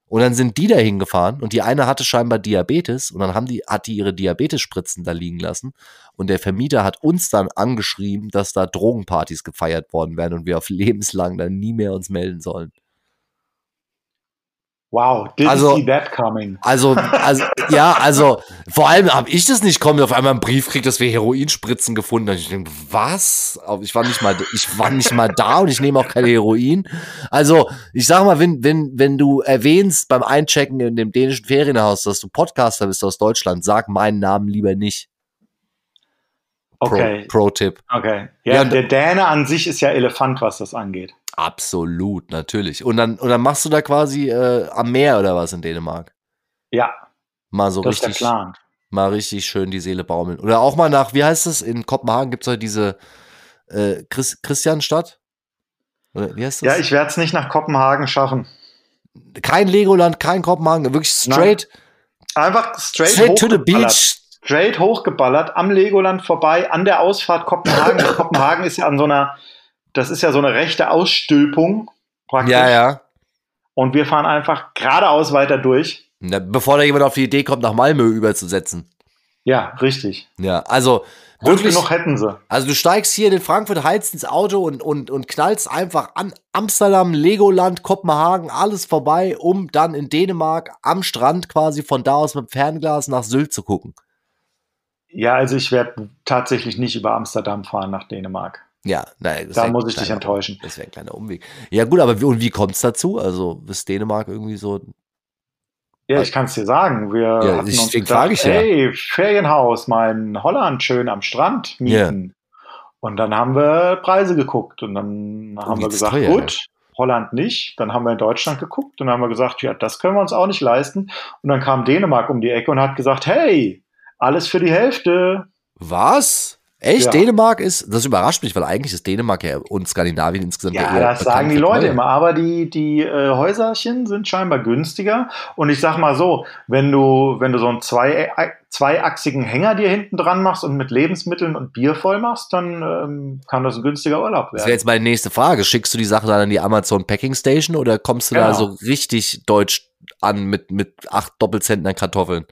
Und dann sind die dahin gefahren und die eine hatte scheinbar Diabetes und dann haben die, hat die ihre Diabetesspritzen da liegen lassen. Und der Vermieter hat uns dann angeschrieben, dass da Drogenpartys gefeiert worden wären und wir auf (laughs) lebenslang dann nie mehr uns melden sollen. Wow, didn't Also- see that coming. Also, (laughs) also, ja, also, vor allem habe ich das nicht kommen, auf einmal einen Brief kriegt, dass wir Heroinspritzen gefunden haben. Ich denke, was? Ich war nicht mal, ich war nicht mal da und ich nehme auch kein Heroin. Also, ich sag mal, wenn, wenn, wenn du erwähnst beim Einchecken in dem dänischen Ferienhaus, dass du Podcaster bist aus Deutschland, sag meinen Namen lieber nicht. Pro- Okay, Pro-Tipp. okay. Ja, Ja, der Däne an sich ist ja Elefant, was das angeht. Absolut, natürlich. Und dann, und dann machst du da quasi äh, am Meer oder was in Dänemark. Ja, Mal so richtig. Mal richtig schön die Seele baumeln. Oder auch mal nach, wie heißt es, in Kopenhagen gibt es ja diese äh, Chris, Christianstadt. wie heißt das? Ja, ich werde es nicht nach Kopenhagen schaffen. Kein Legoland, kein Kopenhagen, wirklich straight. Nein. Einfach straight, straight to the beach. Straight hochgeballert, am Legoland vorbei, an der Ausfahrt Kopenhagen. (coughs) Kopenhagen ist ja an so einer, das ist ja so eine rechte Ausstülpung praktisch. Ja, ja. Und wir fahren einfach geradeaus weiter durch. Na, bevor da jemand auf die Idee kommt, nach Malmö überzusetzen. Ja, richtig. Ja, also Wirklich noch hätten sie. Also du steigst hier in Frankfurt, heizt ins Auto und, und, und knallst einfach an Amsterdam, Legoland, Kopenhagen, alles vorbei, um dann in Dänemark am Strand quasi von da aus mit dem Fernglas nach Sylt zu gucken. Ja, also ich werde tatsächlich nicht über Amsterdam fahren nach Dänemark. Ja, naja, da muss ich dich enttäuschen. Das wäre ein kleiner Umweg. Ja, gut, aber wie, und wie kommt es dazu? Also ist Dänemark irgendwie so ja, ich kann es dir sagen. Wir ja, hatten uns gedacht, ich ja. hey, Ferienhaus, mein Holland schön am Strand mieten. Yeah. Und dann haben wir Preise geguckt und dann oh, haben wir gesagt, teuer, gut, ja. Holland nicht. Dann haben wir in Deutschland geguckt und dann haben wir gesagt, ja, das können wir uns auch nicht leisten. Und dann kam Dänemark um die Ecke und hat gesagt, hey, alles für die Hälfte. Was? Echt? Ja. Dänemark ist, das überrascht mich, weil eigentlich ist Dänemark ja und Skandinavien insgesamt ja, ja das sagen die Leute immer, aber die, die äh, Häuserchen sind scheinbar günstiger. Und ich sag mal so, wenn du, wenn du so einen zwei, äh, zweiachsigen Hänger dir hinten dran machst und mit Lebensmitteln und Bier voll machst, dann ähm, kann das ein günstiger Urlaub werden. Das wäre jetzt meine nächste Frage. Schickst du die Sache dann an die Amazon Packing Station oder kommst du genau. da so richtig deutsch an mit, mit acht Doppelzentner Kartoffeln?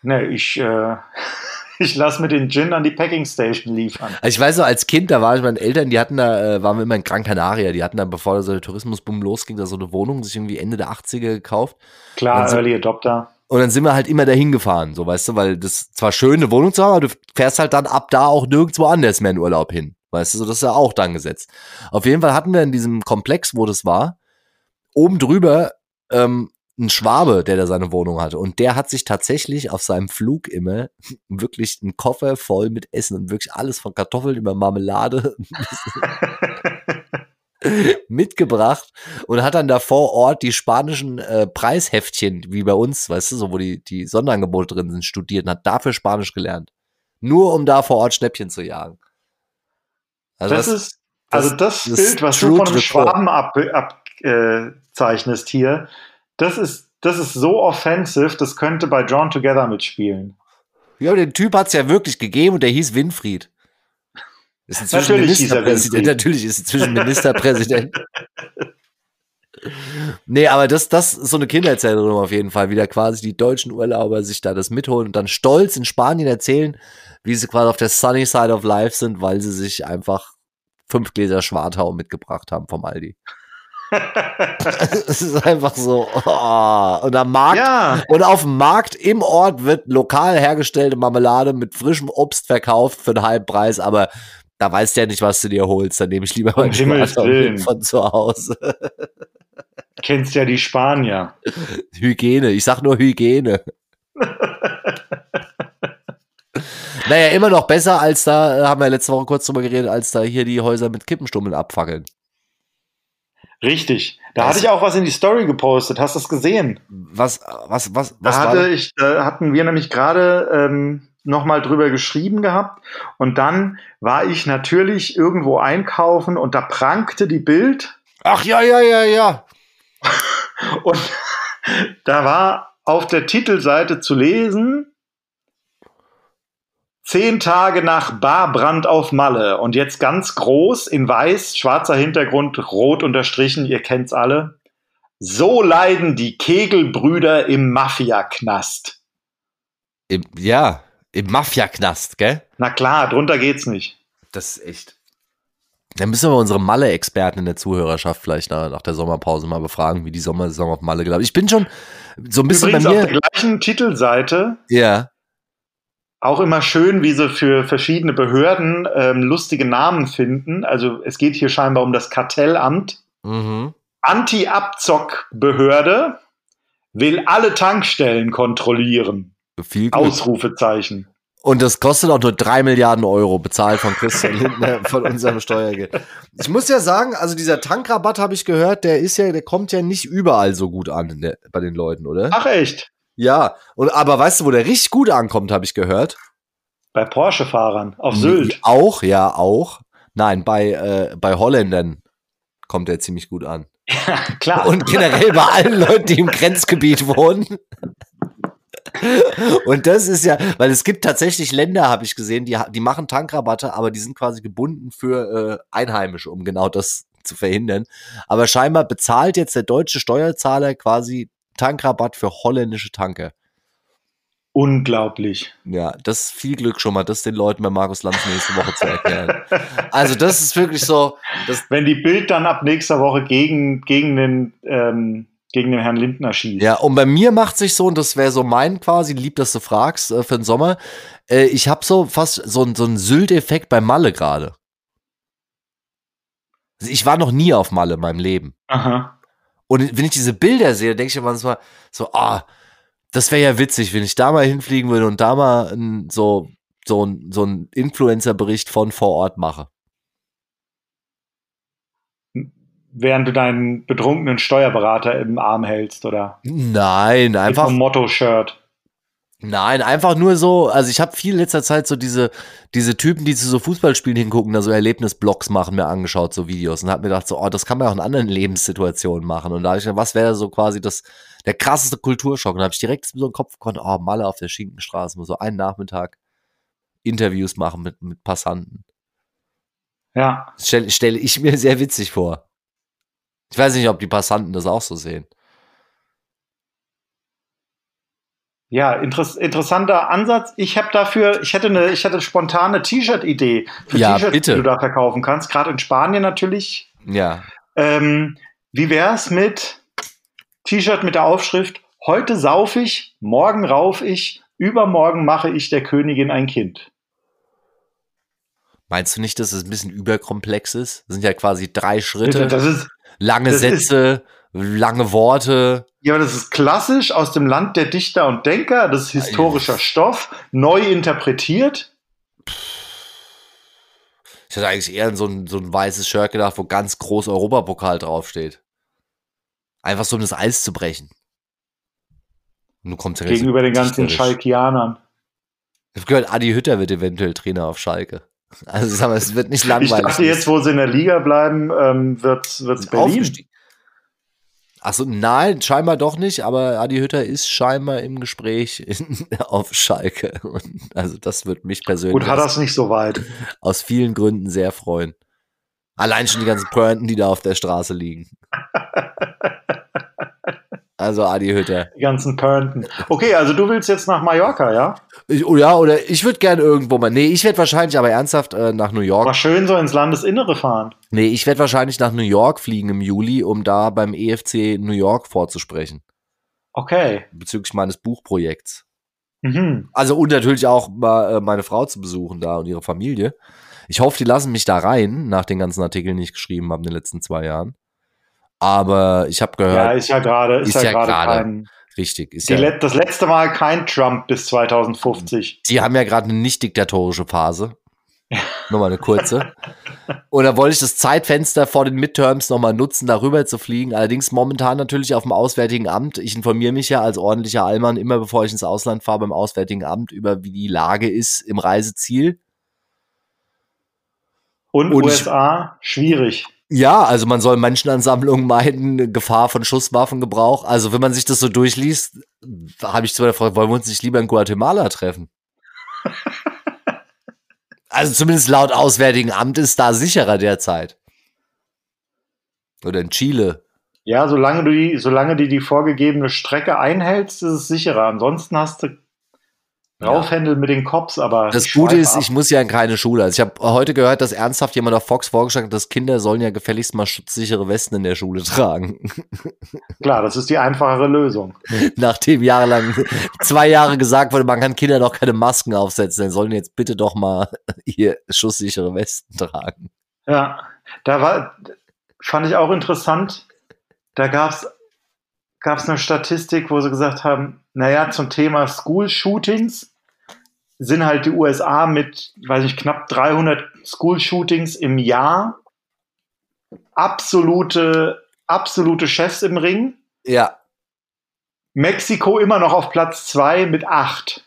Ne, ich, äh, (laughs) ich lasse mir den Gin an die Packing Station liefern. Also ich weiß so, als Kind, da war ich meinen Eltern, die hatten da, äh, waren wir immer in Gran Canaria, die hatten dann, bevor so der Tourismusboom losging, da so eine Wohnung, sich irgendwie Ende der 80er gekauft. Klar, Early Adopter. Und dann sind wir halt immer dahin gefahren, so weißt du, weil das zwar schön, eine Wohnung zu haben, aber du fährst halt dann ab da auch nirgendwo anders mehr in Urlaub hin. Weißt du, so das ist ja auch dann gesetzt. Auf jeden Fall hatten wir in diesem Komplex, wo das war, oben drüber ähm, ein Schwabe, der da seine Wohnung hatte. Und der hat sich tatsächlich auf seinem Flug immer (laughs) wirklich einen Koffer voll mit Essen und wirklich alles von Kartoffeln über Marmelade (laughs) mitgebracht und hat dann da vor Ort die spanischen äh, Preisheftchen, wie bei uns, weißt du, so wo die, die Sonderangebote drin sind, studiert und hat dafür Spanisch gelernt. Nur um da vor Ort Schnäppchen zu jagen. Also das, das ist, also das, das Bild, was du von einem Schwaben abzeichnest ab, äh, hier, das ist, das ist so offensive, das könnte bei Drawn Together mitspielen. Ja, den Typ hat es ja wirklich gegeben und der hieß Winfried. Ist natürlich hieß er Winfried. Natürlich ist inzwischen Ministerpräsident. nee, aber das, das ist so eine Kindererzählung auf jeden Fall, wie da quasi die deutschen Urlauber sich da das mitholen und dann stolz in Spanien erzählen, wie sie quasi auf der Sunny Side of Life sind, weil sie sich einfach fünf Gläser Schwartau mitgebracht haben vom Aldi. (laughs) es ist einfach so. Oh. Und am Markt ja. und auf dem Markt im Ort wird lokal hergestellte Marmelade mit frischem Obst verkauft für einen halben Preis, aber da weißt du ja nicht, was du dir holst. Dann nehme ich lieber mein Schwarz von zu Hause. Kennst ja die Spanier. Hygiene, ich sag nur Hygiene. naja, immer noch besser als da, haben wir letzte Woche kurz drüber geredet, als da hier die Häuser mit Kippenstummeln abfackeln. Richtig. Da das hatte ich auch was in die Story gepostet. Hast du es gesehen? Was, was, was, was? Da hatte ich, da hatten wir nämlich gerade ähm, nochmal drüber geschrieben gehabt. Und dann war ich natürlich irgendwo einkaufen und da prangte die Bild. Ach ja, ja, ja, ja. (laughs) und da war auf der Titelseite zu lesen, Zehn Tage nach Barbrand auf Malle. Und jetzt ganz groß in weiß, schwarzer Hintergrund, rot unterstrichen, ihr kennt's alle. So leiden die Kegelbrüder im Mafiaknast. Im, ja, im Mafiaknast, gell? Na klar, drunter geht's nicht. Das ist echt. Dann müssen wir unsere Malle-Experten in der Zuhörerschaft vielleicht nach, nach, der Sommerpause mal befragen, wie die Sommersaison auf Malle gelaufen ist. Ich bin schon so ein bisschen Übrigens bei mir. auf der gleichen Titelseite ja auch immer schön, wie sie für verschiedene Behörden ähm, lustige Namen finden. Also es geht hier scheinbar um das Kartellamt. Mhm. Anti-Abzock-Behörde will alle Tankstellen kontrollieren. Viel gut. Ausrufezeichen. Und das kostet auch nur drei Milliarden Euro, bezahlt von Christian Lindner, (laughs) von unserem Steuergeld. Ich muss ja sagen, also dieser Tankrabatt habe ich gehört, der ist ja, der kommt ja nicht überall so gut an der, bei den Leuten, oder? Ach echt? Ja, und aber weißt du, wo der richtig gut ankommt, habe ich gehört? Bei Porsche-Fahrern auf Sylt. Auch, ja, auch. Nein, bei, äh, bei Holländern. kommt er ziemlich gut an. Ja, (laughs) klar. Und generell bei allen Leuten, die im Grenzgebiet wohnen. Und das ist ja, weil es gibt tatsächlich Länder, habe ich gesehen, die, die machen Tankrabatte, aber die sind quasi gebunden für äh, Einheimische, um genau das zu verhindern. Aber scheinbar bezahlt jetzt der deutsche Steuerzahler quasi Tankrabatt für holländische Tanker. Unglaublich. Ja, das ist viel Glück schon mal, das den Leuten bei Markus Lanz nächste Woche zu erklären. also das ist wirklich so. Wenn die Bild dann ab nächster Woche gegen, gegen den ähm, gegen den Herrn Lindner schießt. Ja, und bei mir macht sich so, und das wäre so mein quasi, lieb, dass du fragst, äh, für den Sommer, äh, ich habe so fast so, so einen Sylt-Effekt bei Malle gerade. Also ich war noch nie auf Malle in meinem Leben. Aha. Und wenn ich diese Bilder sehe, denke ich mir manchmal so, ah, das wäre ja witzig, wenn ich da mal hinfliegen würde und da mal ein, so, so, so einen Influencer-Bericht von vor Ort mache. während du deinen betrunkenen Steuerberater im Arm hältst, oder? Nein, einfach. Mit Motto-Shirt. Nein, einfach nur so, also ich habe viel in letzter Zeit so diese, diese Typen, die zu so Fußballspielen hingucken, da so Erlebnisblogs machen, mir angeschaut, so Videos und hab mir gedacht, so, oh, das kann man auch in anderen Lebenssituationen machen. Und da habe ich gedacht, was wäre so quasi das, der krasseste Kulturschock? Und da habe ich direkt so im Kopf gekommen, oh, Malle auf der Schinkenstraße, so einen Nachmittag Interviews machen mit, mit Passanten. Ja. Stelle stell ich mir sehr witzig vor. Ich weiß nicht, ob die Passanten das auch so sehen. Ja, interess interessanter Ansatz. Ich habe dafür, ich hätte eine, ich hätte eine spontane T-Shirt-Idee für ja, T-Shirts, die du da verkaufen kannst. Gerade in Spanien natürlich. Ja. Ähm, wie wär's mit T-Shirt mit der Aufschrift: Heute sauf ich, morgen rauf ich, übermorgen mache ich der Königin ein Kind. Meinst du nicht, dass es ein bisschen überkomplex ist? Das sind ja quasi drei Schritte. Das ist, lange Sätze, lange Worte. Ja, aber das ist klassisch aus dem Land der Dichter und Denker. Das ist historischer Stoff, neu interpretiert. Ich hatte eigentlich eher so ein, so ein weißes Shirt gedacht, wo ganz groß Europapokal draufsteht. Einfach so, um das Eis zu brechen. Und du kommst ja Gegenüber den ganzen Schalkianern. Ich habe gehört, Adi Hütter wird eventuell Trainer auf Schalke. Also sag mal, es wird nicht langweilig. Ich dachte jetzt, wo sie in der Liga bleiben, ähm, wird es Berlin. Achso, nein, scheinbar doch nicht, aber Adi Hütter ist scheinbar im Gespräch in, (laughs) auf Schalke. Und also das wird mich persönlich. Gut, hat das nicht so weit. Aus vielen Gründen sehr freuen. Allein schon die ganzen Pointen, die da auf der Straße liegen. (laughs) Also Adi Hütter. Die ganzen Pörnten. Okay, also du willst jetzt nach Mallorca, ja? Ich, oh ja, oder ich würde gerne irgendwo mal. Nee, ich werde wahrscheinlich aber ernsthaft äh, nach New York. Mal schön so ins Landesinnere fahren. Nee, ich werde wahrscheinlich nach New York fliegen im Juli, um da beim EFC New York vorzusprechen. Okay. Bezüglich meines Buchprojekts. Mhm. Also und natürlich auch mal äh, meine Frau zu besuchen da und ihre Familie. Ich hoffe, die lassen mich da rein, nach den ganzen Artikeln, die ich geschrieben habe in den letzten zwei Jahren. Aber ich habe gehört. Ja, ist ja gerade, ist, ist, ja, ja gerade kein. Richtig. Ist ja, das letzte Mal kein Trump bis 2050. Sie haben ja gerade eine nicht diktatorische Phase. Nur mal eine kurze. (laughs) Und da wollte ich das Zeitfenster vor den Midterms nochmal nutzen, darüber zu fliegen. Allerdings momentan natürlich auf dem Auswärtigen Amt. Ich informiere mich ja als ordentlicher Allmann immer, bevor ich ins Ausland fahre, beim Auswärtigen Amt über, wie die Lage ist im Reiseziel. Und, Und USA, ich, schwierig. Ja, also man soll Menschenansammlungen meiden, Gefahr von Schusswaffengebrauch. Also wenn man sich das so durchliest, habe ich zu meiner Frau, wollen wir uns nicht lieber in Guatemala treffen? (laughs) also zumindest laut Auswärtigen Amt ist da sicherer derzeit. Oder in Chile. Ja, solange du die, solange du die vorgegebene Strecke einhältst, ist es sicherer. Ansonsten hast du Raufhändel mit den Cops, aber. Das Gute ist, ab. ich muss ja in keine Schule. Also ich habe heute gehört, dass ernsthaft jemand auf Fox vorgeschlagen hat, dass Kinder sollen ja gefälligst mal schutzsichere Westen in der Schule (laughs) tragen. Klar, das ist die einfachere Lösung. (laughs) Nachdem jahrelang, zwei Jahre gesagt wurde, man kann Kinder doch keine Masken aufsetzen, dann sollen jetzt bitte doch mal (laughs) hier schusssichere Westen tragen. Ja, da war, fand ich auch interessant, da gab's gab es eine Statistik, wo sie gesagt haben, naja, zum Thema School-Shootings sind halt die USA mit, weiß ich, knapp 300 School-Shootings im Jahr absolute, absolute Chefs im Ring. Ja. Mexiko immer noch auf Platz zwei mit acht.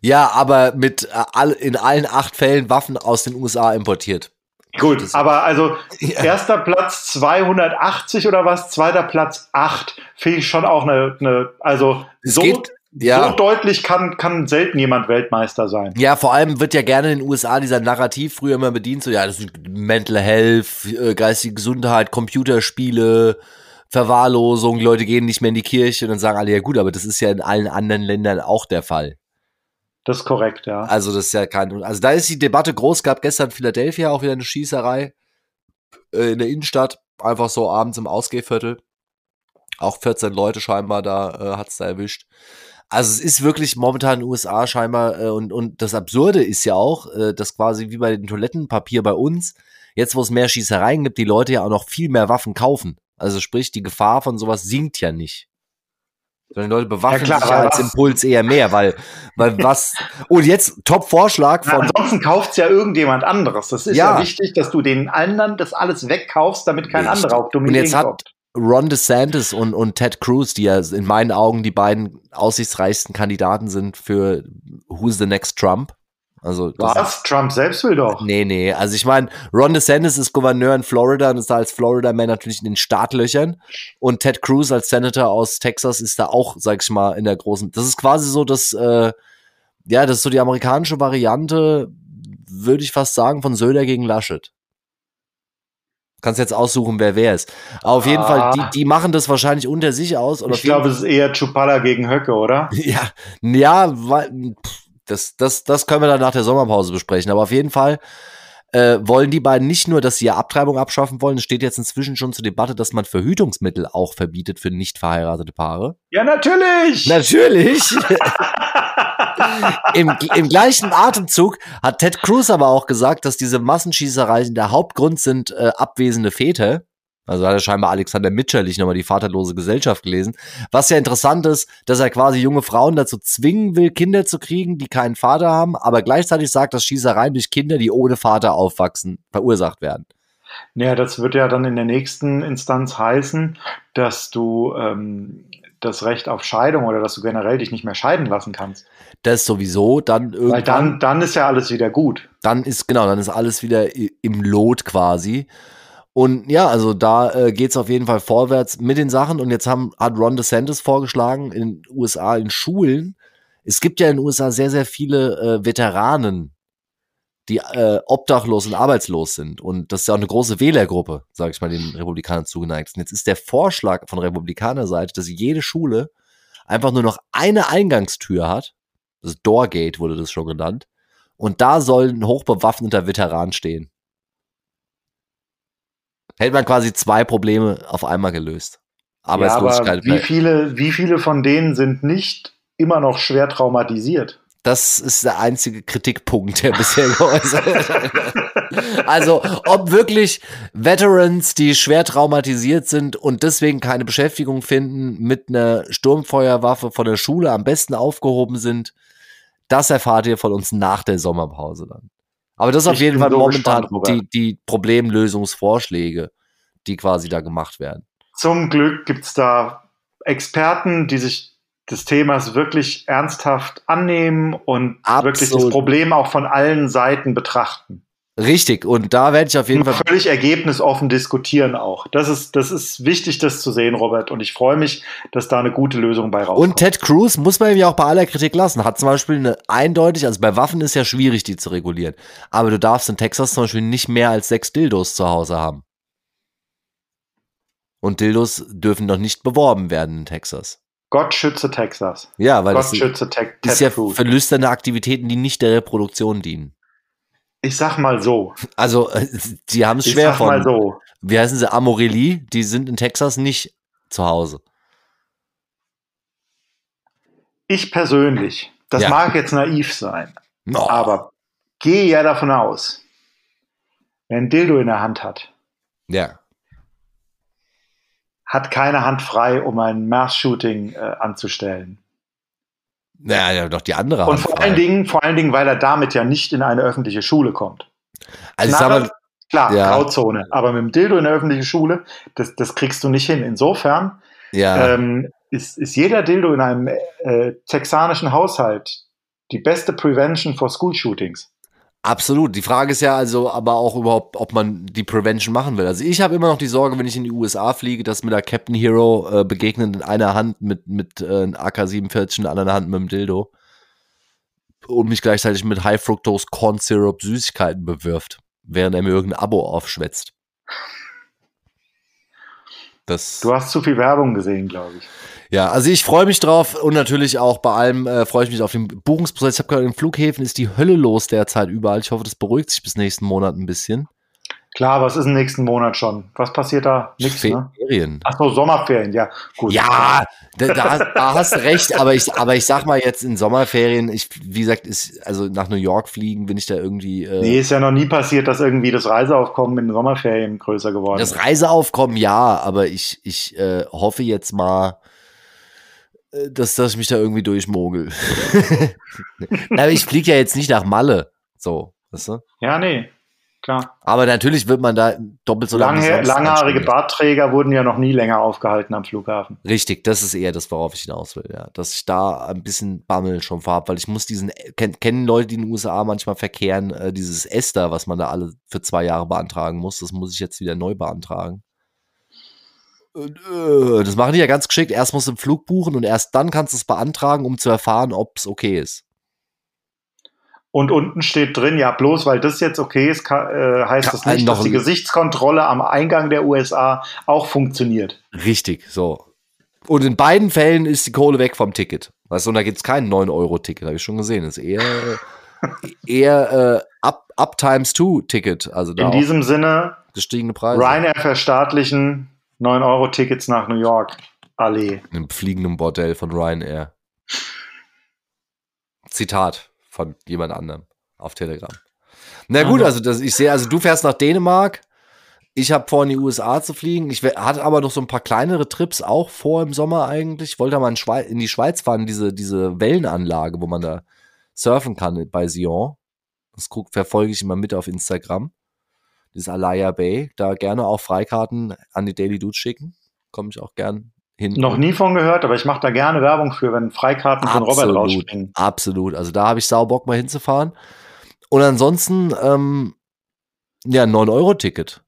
Ja, aber mit äh, in allen acht Fällen Waffen aus den USA importiert. Gut, das aber also (laughs) ja. erster Platz 280 oder was, zweiter Platz 8, finde ich schon auch eine, eine also es so, geht, ja. so deutlich kann, kann selten jemand Weltmeister sein. Ja, vor allem wird ja gerne in den USA dieser Narrativ früher immer bedient, so ja, das ist Mental Health, äh, geistige Gesundheit, Computerspiele, Verwahrlosung, die Leute gehen nicht mehr in die Kirche und dann sagen alle, ja gut, aber das ist ja in allen anderen Ländern auch der Fall. Das ist korrekt, ja. Also das ist ja kein, also da ist die Debatte groß, gab gestern in Philadelphia auch wieder eine Schießerei äh, in der Innenstadt, einfach so abends im Ausgehviertel. Auch 14 Leute scheinbar da äh, hat's da erwischt. Also es ist wirklich momentan in den USA scheinbar äh, und, und das Absurde ist ja auch, äh, dass quasi wie bei dem Toilettenpapier bei uns, jetzt wo es mehr Schießereien gibt, die Leute ja auch noch viel mehr Waffen kaufen. Also sprich, die Gefahr von sowas sinkt ja nicht. Sondern die Leute bewaffnen ja, klar, sich ja als Impuls eher mehr, weil, weil was. (laughs) Und jetzt Top-Vorschlag von. Ja, ansonsten kauft es ja irgendjemand anderes. Das ist ja. ja. wichtig, dass du den anderen das alles wegkaufst, damit kein Richtig. anderer auf Und jetzt hat kommt. Ron DeSantis und, und Ted Cruz, die ja in meinen Augen die beiden aussichtsreichsten Kandidaten sind für Who's the Next Trump, also Was? Trump selbst will doch. Nee, nee. Also ich meine, Ron DeSantis ist Gouverneur in Florida und ist da als Florida-Man natürlich in den Startlöchern. Und Ted Cruz als Senator aus Texas ist da auch, sag ich mal, in der großen. Das ist quasi so das, äh, ja, das ist so die amerikanische Variante, würde ich fast sagen, von Söder gegen Laschet. Kannst jetzt aussuchen, wer wer ist. Aber auf jeden ah. Fall, die, die machen das wahrscheinlich unter sich aus. ich glaube, es ist eher Chupala gegen Höcke, oder? (laughs) Ja, ja, das, das, das können wir dann nach der Sommerpause besprechen. Aber auf jeden Fall äh, wollen die beiden nicht nur, dass sie ja Abtreibung abschaffen wollen, es steht jetzt inzwischen schon zur Debatte, dass man Verhütungsmittel auch verbietet für nicht verheiratete Paare. Ja, natürlich! Natürlich! (laughs) Im, Im gleichen Atemzug hat Ted Cruz aber auch gesagt, dass diese Massenschießereien der Hauptgrund sind äh, abwesende Väter. Also hat er scheinbar Alexander Mitscherlich nochmal die vaterlose Gesellschaft gelesen. Was ja interessant ist, dass er quasi junge Frauen dazu zwingen will, Kinder zu kriegen, die keinen Vater haben, aber gleichzeitig sagt, dass Schießereien durch Kinder, die ohne Vater aufwachsen, verursacht werden. Naja, das wird ja dann in der nächsten Instanz heißen, dass du ähm, das Recht auf Scheidung oder dass du generell dich nicht mehr scheiden lassen kannst. Das sowieso, dann irgendwann. Weil dann, dann ist ja alles wieder gut. Dann ist, genau, dann ist alles wieder im Lot quasi. Und ja, also da äh, geht es auf jeden Fall vorwärts mit den Sachen. Und jetzt haben, hat Ron DeSantis vorgeschlagen, in den USA in Schulen. Es gibt ja in den USA sehr, sehr viele äh, Veteranen, die äh, obdachlos und arbeitslos sind. Und das ist ja auch eine große Wählergruppe, sage ich mal, den Republikanern zugeneigt sind. Jetzt ist der Vorschlag von Republikanerseite, dass jede Schule einfach nur noch eine Eingangstür hat. Das Doorgate wurde das schon genannt. Und da soll ein hochbewaffneter Veteran stehen hätte man quasi zwei Probleme auf einmal gelöst. Arbeitslosigkeit. Ja, aber wie viele, wie viele von denen sind nicht immer noch schwer traumatisiert? Das ist der einzige Kritikpunkt, der bisher (laughs) geäußert wird. Also, ob wirklich Veterans, die schwer traumatisiert sind und deswegen keine Beschäftigung finden, mit einer Sturmfeuerwaffe von der Schule am besten aufgehoben sind, das erfahrt ihr von uns nach der Sommerpause dann. Aber das ist auf jeden Fall so momentan die, die Problemlösungsvorschläge, die quasi da gemacht werden. Zum Glück gibt es da Experten, die sich des Themas wirklich ernsthaft annehmen und Absolut. wirklich das Problem auch von allen Seiten betrachten. Richtig, und da werde ich auf jeden und Fall. Völlig ergebnisoffen diskutieren auch. Das ist, das ist wichtig, das zu sehen, Robert. Und ich freue mich, dass da eine gute Lösung bei rauskommt. Und Ted Cruz muss man ja auch bei aller Kritik lassen. Hat zum Beispiel eine eindeutig, also bei Waffen ist ja schwierig, die zu regulieren. Aber du darfst in Texas zum Beispiel nicht mehr als sechs Dildos zu Hause haben. Und Dildos dürfen noch nicht beworben werden in Texas. Gott schütze Texas. Ja, weil Gott das schütze Te ist ja verlüsternde Aktivitäten, die nicht der Reproduktion dienen. Ich sag mal so. Also, sie haben es schwer ich sag Mal so. Wie heißen sie? Amorelie? Die sind in Texas nicht zu Hause. Ich persönlich, das ja. mag jetzt naiv sein, no. aber gehe ja davon aus, wer ein Dildo in der Hand hat, ja. Hat keine Hand frei, um ein Mass-Shooting äh, anzustellen. Ja, ja, doch die andere. Und vor allen Dingen, vor allen Dingen, weil er damit ja nicht in eine öffentliche Schule kommt. Also Na, mal, klar, ja. Grauzone. Aber mit dem Dildo in eine öffentliche Schule, das, das kriegst du nicht hin. Insofern ja. ähm, ist, ist jeder Dildo in einem äh, texanischen Haushalt die beste Prevention for School Shootings. Absolut. Die Frage ist ja also aber auch überhaupt, ob man die Prevention machen will. Also ich habe immer noch die Sorge, wenn ich in die USA fliege, dass mir da Captain Hero äh, begegnet in einer Hand mit, mit äh, einem AK-47, in der anderen Hand mit einem Dildo und mich gleichzeitig mit High Fructose Corn Syrup Süßigkeiten bewirft, während er mir irgendein Abo aufschwätzt. Das du hast zu viel Werbung gesehen, glaube ich. Ja, also ich freue mich drauf und natürlich auch bei allem äh, freue ich mich auf den Buchungsprozess. Ich habe gehört, in Flughäfen ist die Hölle los derzeit überall. Ich hoffe, das beruhigt sich bis nächsten Monat ein bisschen. Klar, was ist im nächsten Monat schon? Was passiert da? Nichts, ne? Ferien. Ne? Ach so, Sommerferien, ja, gut. Ja, da, da, hast du recht, aber ich, aber ich sag mal jetzt in Sommerferien, ich, wie gesagt, ist, also nach New York fliegen, bin ich da irgendwie. Äh, nee, ist ja noch nie passiert, dass irgendwie das Reiseaufkommen in den Sommerferien größer geworden ist. Das Reiseaufkommen ja, aber ich, ich äh, hoffe jetzt mal, dass, dass ich mich da irgendwie durchmogel. (laughs) aber ich fliege ja jetzt nicht nach Malle. So, weißt du? Ja, nee klar. Aber natürlich wird man da doppelt so lange. Lang, langhaarige Bartträger wurden ja noch nie länger aufgehalten am Flughafen. Richtig, das ist eher das, worauf ich hinaus will, ja. Dass ich da ein bisschen Bammel schon vorhab, weil ich muss diesen, kenn, kennen Leute, die in den USA manchmal verkehren, äh, dieses Esther, was man da alle für zwei Jahre beantragen muss, das muss ich jetzt wieder neu beantragen. Äh, das machen die ja ganz geschickt. Erst musst du einen Flug buchen und erst dann kannst du es beantragen, um zu erfahren, ob es okay ist. Und unten steht drin, ja, bloß weil das jetzt okay ist, kann, äh, heißt das nicht, dass die Gesichtskontrolle am Eingang der USA auch funktioniert. Richtig, so. Und in beiden Fällen ist die Kohle weg vom Ticket. Weißt du, und da gibt es kein 9-Euro-Ticket, habe ich schon gesehen. Das ist eher, (laughs) eher äh, up, up times two Ticket. Also in diesem Sinne, gestiegene Preise. Ryanair verstaatlichen 9-Euro-Tickets nach New York. Allee. Im fliegenden Bordell von Ryanair. Zitat von jemand anderem auf Telegram. Na gut, also das, ich sehe, also du fährst nach Dänemark. Ich habe vor, in die USA zu fliegen. Ich hatte aber noch so ein paar kleinere Trips auch vor im Sommer eigentlich. Ich wollte mal in, in die Schweiz fahren, diese, diese Wellenanlage, wo man da surfen kann bei Sion. Das guck, verfolge ich immer mit auf Instagram. Dieses Alaya Bay. Da gerne auch Freikarten an die Daily Dudes schicken. Komme ich auch gern hin. Noch nie von gehört, aber ich mache da gerne Werbung für, wenn Freikarten von Robert rausspringen. Absolut, also da habe ich sau Bock mal hinzufahren. Und ansonsten, ähm, ja, 9-Euro-Ticket.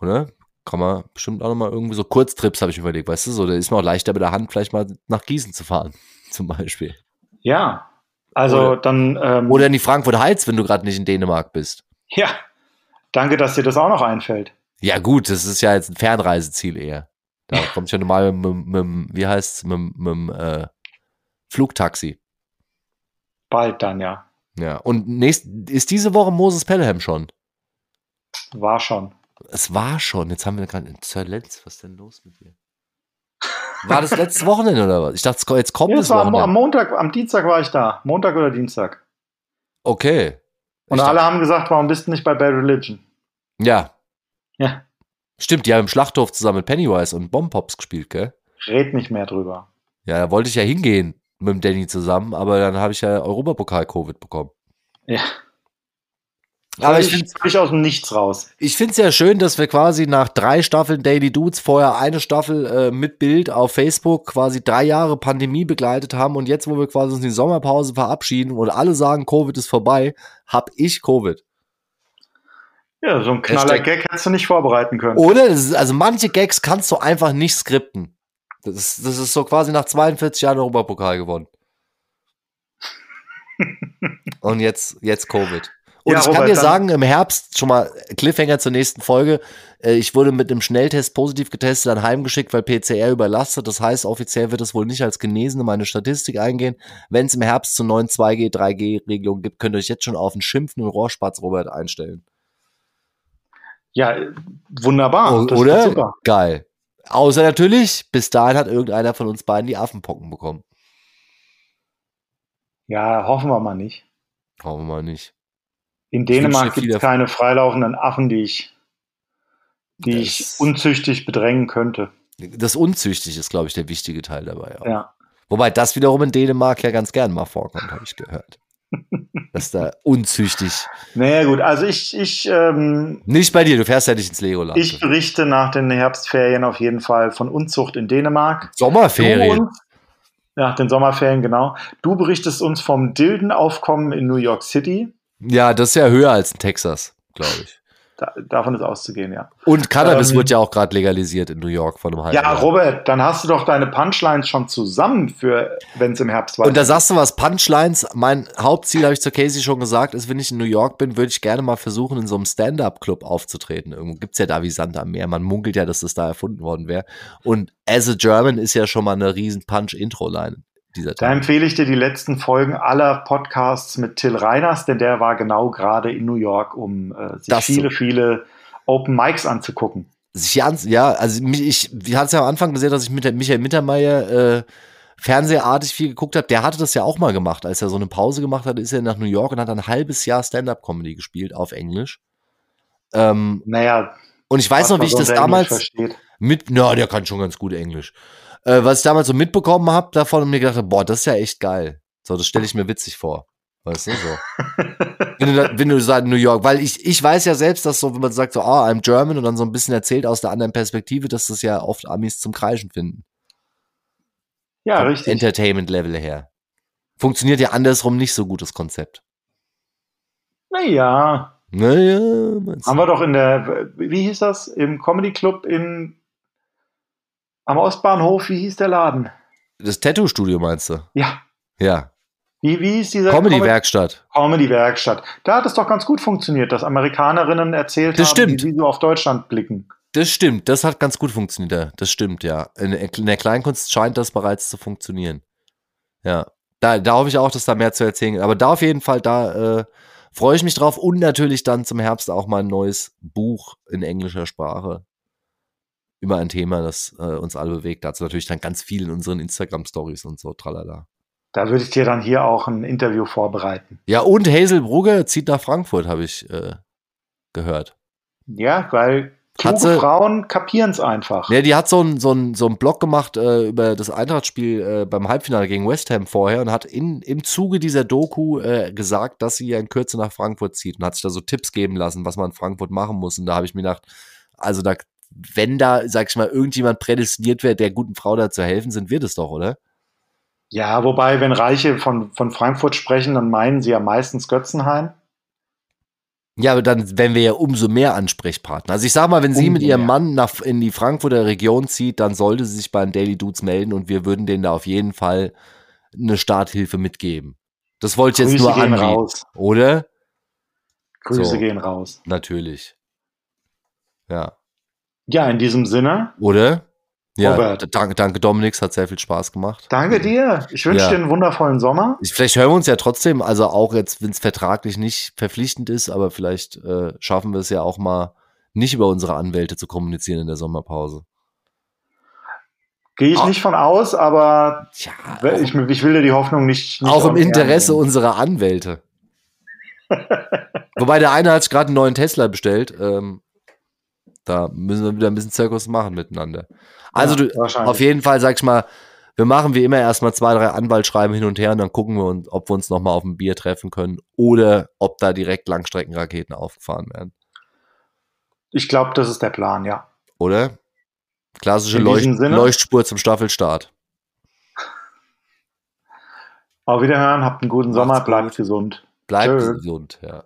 Oder? Kann man bestimmt auch nochmal irgendwie so Kurztrips, habe ich überlegt, weißt du, so, da ist mir auch leichter mit der Hand vielleicht mal nach Gießen zu fahren, (laughs) zum Beispiel. Ja, also oder, dann. Ähm, oder in die Frankfurt Heights, wenn du gerade nicht in Dänemark bist. Ja, danke, dass dir das auch noch einfällt. Ja, gut, das ist ja jetzt ein Fernreiseziel eher. Da (laughs) kommt schon mal mit, mit, wie heißt mit, mit äh, Flugtaxi. Bald dann, ja. Ja, und nächst, ist diese Woche Moses Pelham schon? War schon. Es war schon. Jetzt haben wir gerade Sir Lenz, was ist denn los mit dir? War das letztes Wochenende oder was? Ich dachte, jetzt kommt ja, es. War am Montag, am Dienstag war ich da. Montag oder Dienstag. Okay. Und ich alle dachte, haben gesagt, warum bist du nicht bei Bad Religion? Ja. Ja. Stimmt, die haben im Schlachthof zusammen mit Pennywise und Bomb-Pops gespielt, gell? Red nicht mehr drüber. Ja, da wollte ich ja hingehen mit dem Danny zusammen, aber dann habe ich ja Europapokal-Covid bekommen. Ja. Aber ich, finde es aus dem Nichts raus. Ich finde es ja schön, dass wir quasi nach drei Staffeln Daily Dudes vorher eine Staffel äh, mit Bild auf Facebook quasi drei Jahre Pandemie begleitet haben und jetzt, wo wir quasi uns in die Sommerpause verabschieden und alle sagen, Covid ist vorbei, habe ich Covid. Ja, so ein knaller Gag hättest du nicht vorbereiten können. Oder? also manche Gags kannst du einfach nicht skripten. Das ist, das ist so quasi nach 42 Jahren Europapokal gewonnen. (laughs) Und jetzt, jetzt Covid. Und ja, ich kann dir sagen, im Herbst, schon mal Cliffhanger zur nächsten Folge, äh, ich wurde mit einem Schnelltest positiv getestet, dann heimgeschickt, weil PCR überlastet. Das heißt, offiziell wird es wohl nicht als genesen in meine Statistik eingehen. Wenn es im Herbst zu neuen 2G, 3G-Regelungen gibt, könnt ihr euch jetzt schon auf einen schimpfenden Rohrspatz Robert einstellen. Ja, wunderbar. Oh, oder? Geil. Außer natürlich, bis dahin hat irgendeiner von uns beiden die Affenpocken bekommen. Ja, hoffen wir mal nicht. Hoffen wir mal nicht. In Dänemark gibt es keine freilaufenden Affen, die ich, die ich unzüchtig bedrängen könnte. Das unzüchtig ist, glaube ich, der wichtige Teil dabei. Auch. Ja. Wobei das wiederum in Dänemark ja ganz gern mal vorkommt, habe ich gehört. (laughs) Das ist da unzüchtig. Naja, gut, also ich. ich ähm, nicht bei dir, du fährst ja nicht ins Legoland. Ich berichte nach den Herbstferien auf jeden Fall von Unzucht in Dänemark. Sommerferien. ja, den Sommerferien, genau. Du berichtest uns vom Dildenaufkommen in New York City. Ja, das ist ja höher als in Texas, glaube ich. Da, davon ist auszugehen, ja. Und Cannabis ähm, wird ja auch gerade legalisiert in New York von einem halben Ja, Jahr. Robert, dann hast du doch deine Punchlines schon zusammen für, wenn es im Herbst war. Und da sagst du was, Punchlines, mein Hauptziel, habe ich zu Casey schon gesagt, ist, wenn ich in New York bin, würde ich gerne mal versuchen, in so einem Stand-Up-Club aufzutreten. Irgendwo gibt es ja da wie Sand am Meer. Man munkelt ja, dass das da erfunden worden wäre. Und As a German ist ja schon mal eine riesen Punch-Intro-Line dieser Tag. Da empfehle ich dir die letzten Folgen aller Podcasts mit Till Reiners, denn der war genau gerade in New York, um äh, sich das viele, so. viele Open Mics anzugucken. Ja, also ich, ich hatte es ja am Anfang gesehen, dass ich mit Michael Mittermeier äh, fernsehartig viel geguckt habe. Der hatte das ja auch mal gemacht, als er so eine Pause gemacht hat, ist er nach New York und hat ein halbes Jahr Stand-up-Comedy gespielt auf Englisch. Ähm, naja. Und ich weiß noch, wie ich das damals mit, na, der kann schon ganz gut Englisch äh, was ich damals so mitbekommen habe davon und mir gedacht habe, boah, das ist ja echt geil. So, das stelle ich mir witzig vor. Weißt du, so. (laughs) wenn, du, wenn du sagst New York, weil ich, ich weiß ja selbst, dass so, wenn man sagt so, ah, oh, I'm German und dann so ein bisschen erzählt aus der anderen Perspektive, dass das ja oft Amis zum Kreischen finden. Ja, Vom richtig. Entertainment-Level her. Funktioniert ja andersrum nicht so gut, das Konzept. Naja. Naja. Haben wir doch in der, wie hieß das, im Comedy Club in am Ostbahnhof, wie hieß der Laden? Das Tattoo-Studio meinst du? Ja. Ja. Wie, wie ist dieser Comedy-Werkstatt? Comedy-Werkstatt. Da hat es doch ganz gut funktioniert, dass Amerikanerinnen erzählt das haben, stimmt. wie sie so auf Deutschland blicken. Das stimmt, das hat ganz gut funktioniert. Das stimmt, ja. In, in der Kleinkunst scheint das bereits zu funktionieren. Ja. Da, da hoffe ich auch, dass da mehr zu erzählen gibt. Aber da auf jeden Fall, da äh, freue ich mich drauf. Und natürlich dann zum Herbst auch mal ein neues Buch in englischer Sprache über ein Thema, das äh, uns alle bewegt. Dazu natürlich dann ganz viel in unseren Instagram-Stories und so, tralala. Da würde ich dir dann hier auch ein Interview vorbereiten. Ja, und Hazel Brugge zieht nach Frankfurt, habe ich äh, gehört. Ja, weil kluge Frauen kapieren es einfach. Ja, die hat so einen so so ein Blog gemacht äh, über das Eintrachtspiel äh, beim Halbfinale gegen West Ham vorher und hat in, im Zuge dieser Doku äh, gesagt, dass sie ja in Kürze nach Frankfurt zieht und hat sich da so Tipps geben lassen, was man in Frankfurt machen muss. Und da habe ich mir gedacht, also da wenn da, sag ich mal, irgendjemand prädestiniert wäre, der guten Frau da zu helfen, sind wir das doch, oder? Ja, wobei, wenn Reiche von, von Frankfurt sprechen, dann meinen sie ja meistens Götzenhain. Ja, aber dann wären wir ja umso mehr Ansprechpartner. Also ich sag mal, wenn sie mit ihrem Mann nach, in die Frankfurter Region zieht, dann sollte sie sich beim Daily Dudes melden und wir würden denen da auf jeden Fall eine Starthilfe mitgeben. Das wollte ich jetzt nur anbieten, raus. oder? Grüße so, gehen raus. Natürlich. Ja. Ja, in diesem Sinne. Oder? Ja, Robert. danke, danke Dominik, es hat sehr viel Spaß gemacht. Danke dir. Ich wünsche ja. dir einen wundervollen Sommer. Vielleicht hören wir uns ja trotzdem, also auch jetzt, wenn es vertraglich nicht verpflichtend ist, aber vielleicht äh, schaffen wir es ja auch mal, nicht über unsere Anwälte zu kommunizieren in der Sommerpause. Gehe ich oh. nicht von aus, aber ja, ich, ich, will dir die Hoffnung nicht. nicht auch im Interesse nehmen. unserer Anwälte. (laughs) Wobei der eine hat sich gerade einen neuen Tesla bestellt. Ähm, da müssen wir wieder ein bisschen Zirkus machen miteinander. Also ja, du, auf jeden Fall, sag ich mal, wir machen wie immer erstmal zwei, drei Anwaltschreiben hin und her und dann gucken wir, uns, ob wir uns nochmal auf ein Bier treffen können oder ob da direkt Langstreckenraketen aufgefahren werden. Ich glaube, das ist der Plan, ja. Oder? Klassische Leucht Leuchtspur zum Staffelstart. Auf Wiederhören, habt einen guten Sommer, bleibt gesund. Bleibt gesund, ja.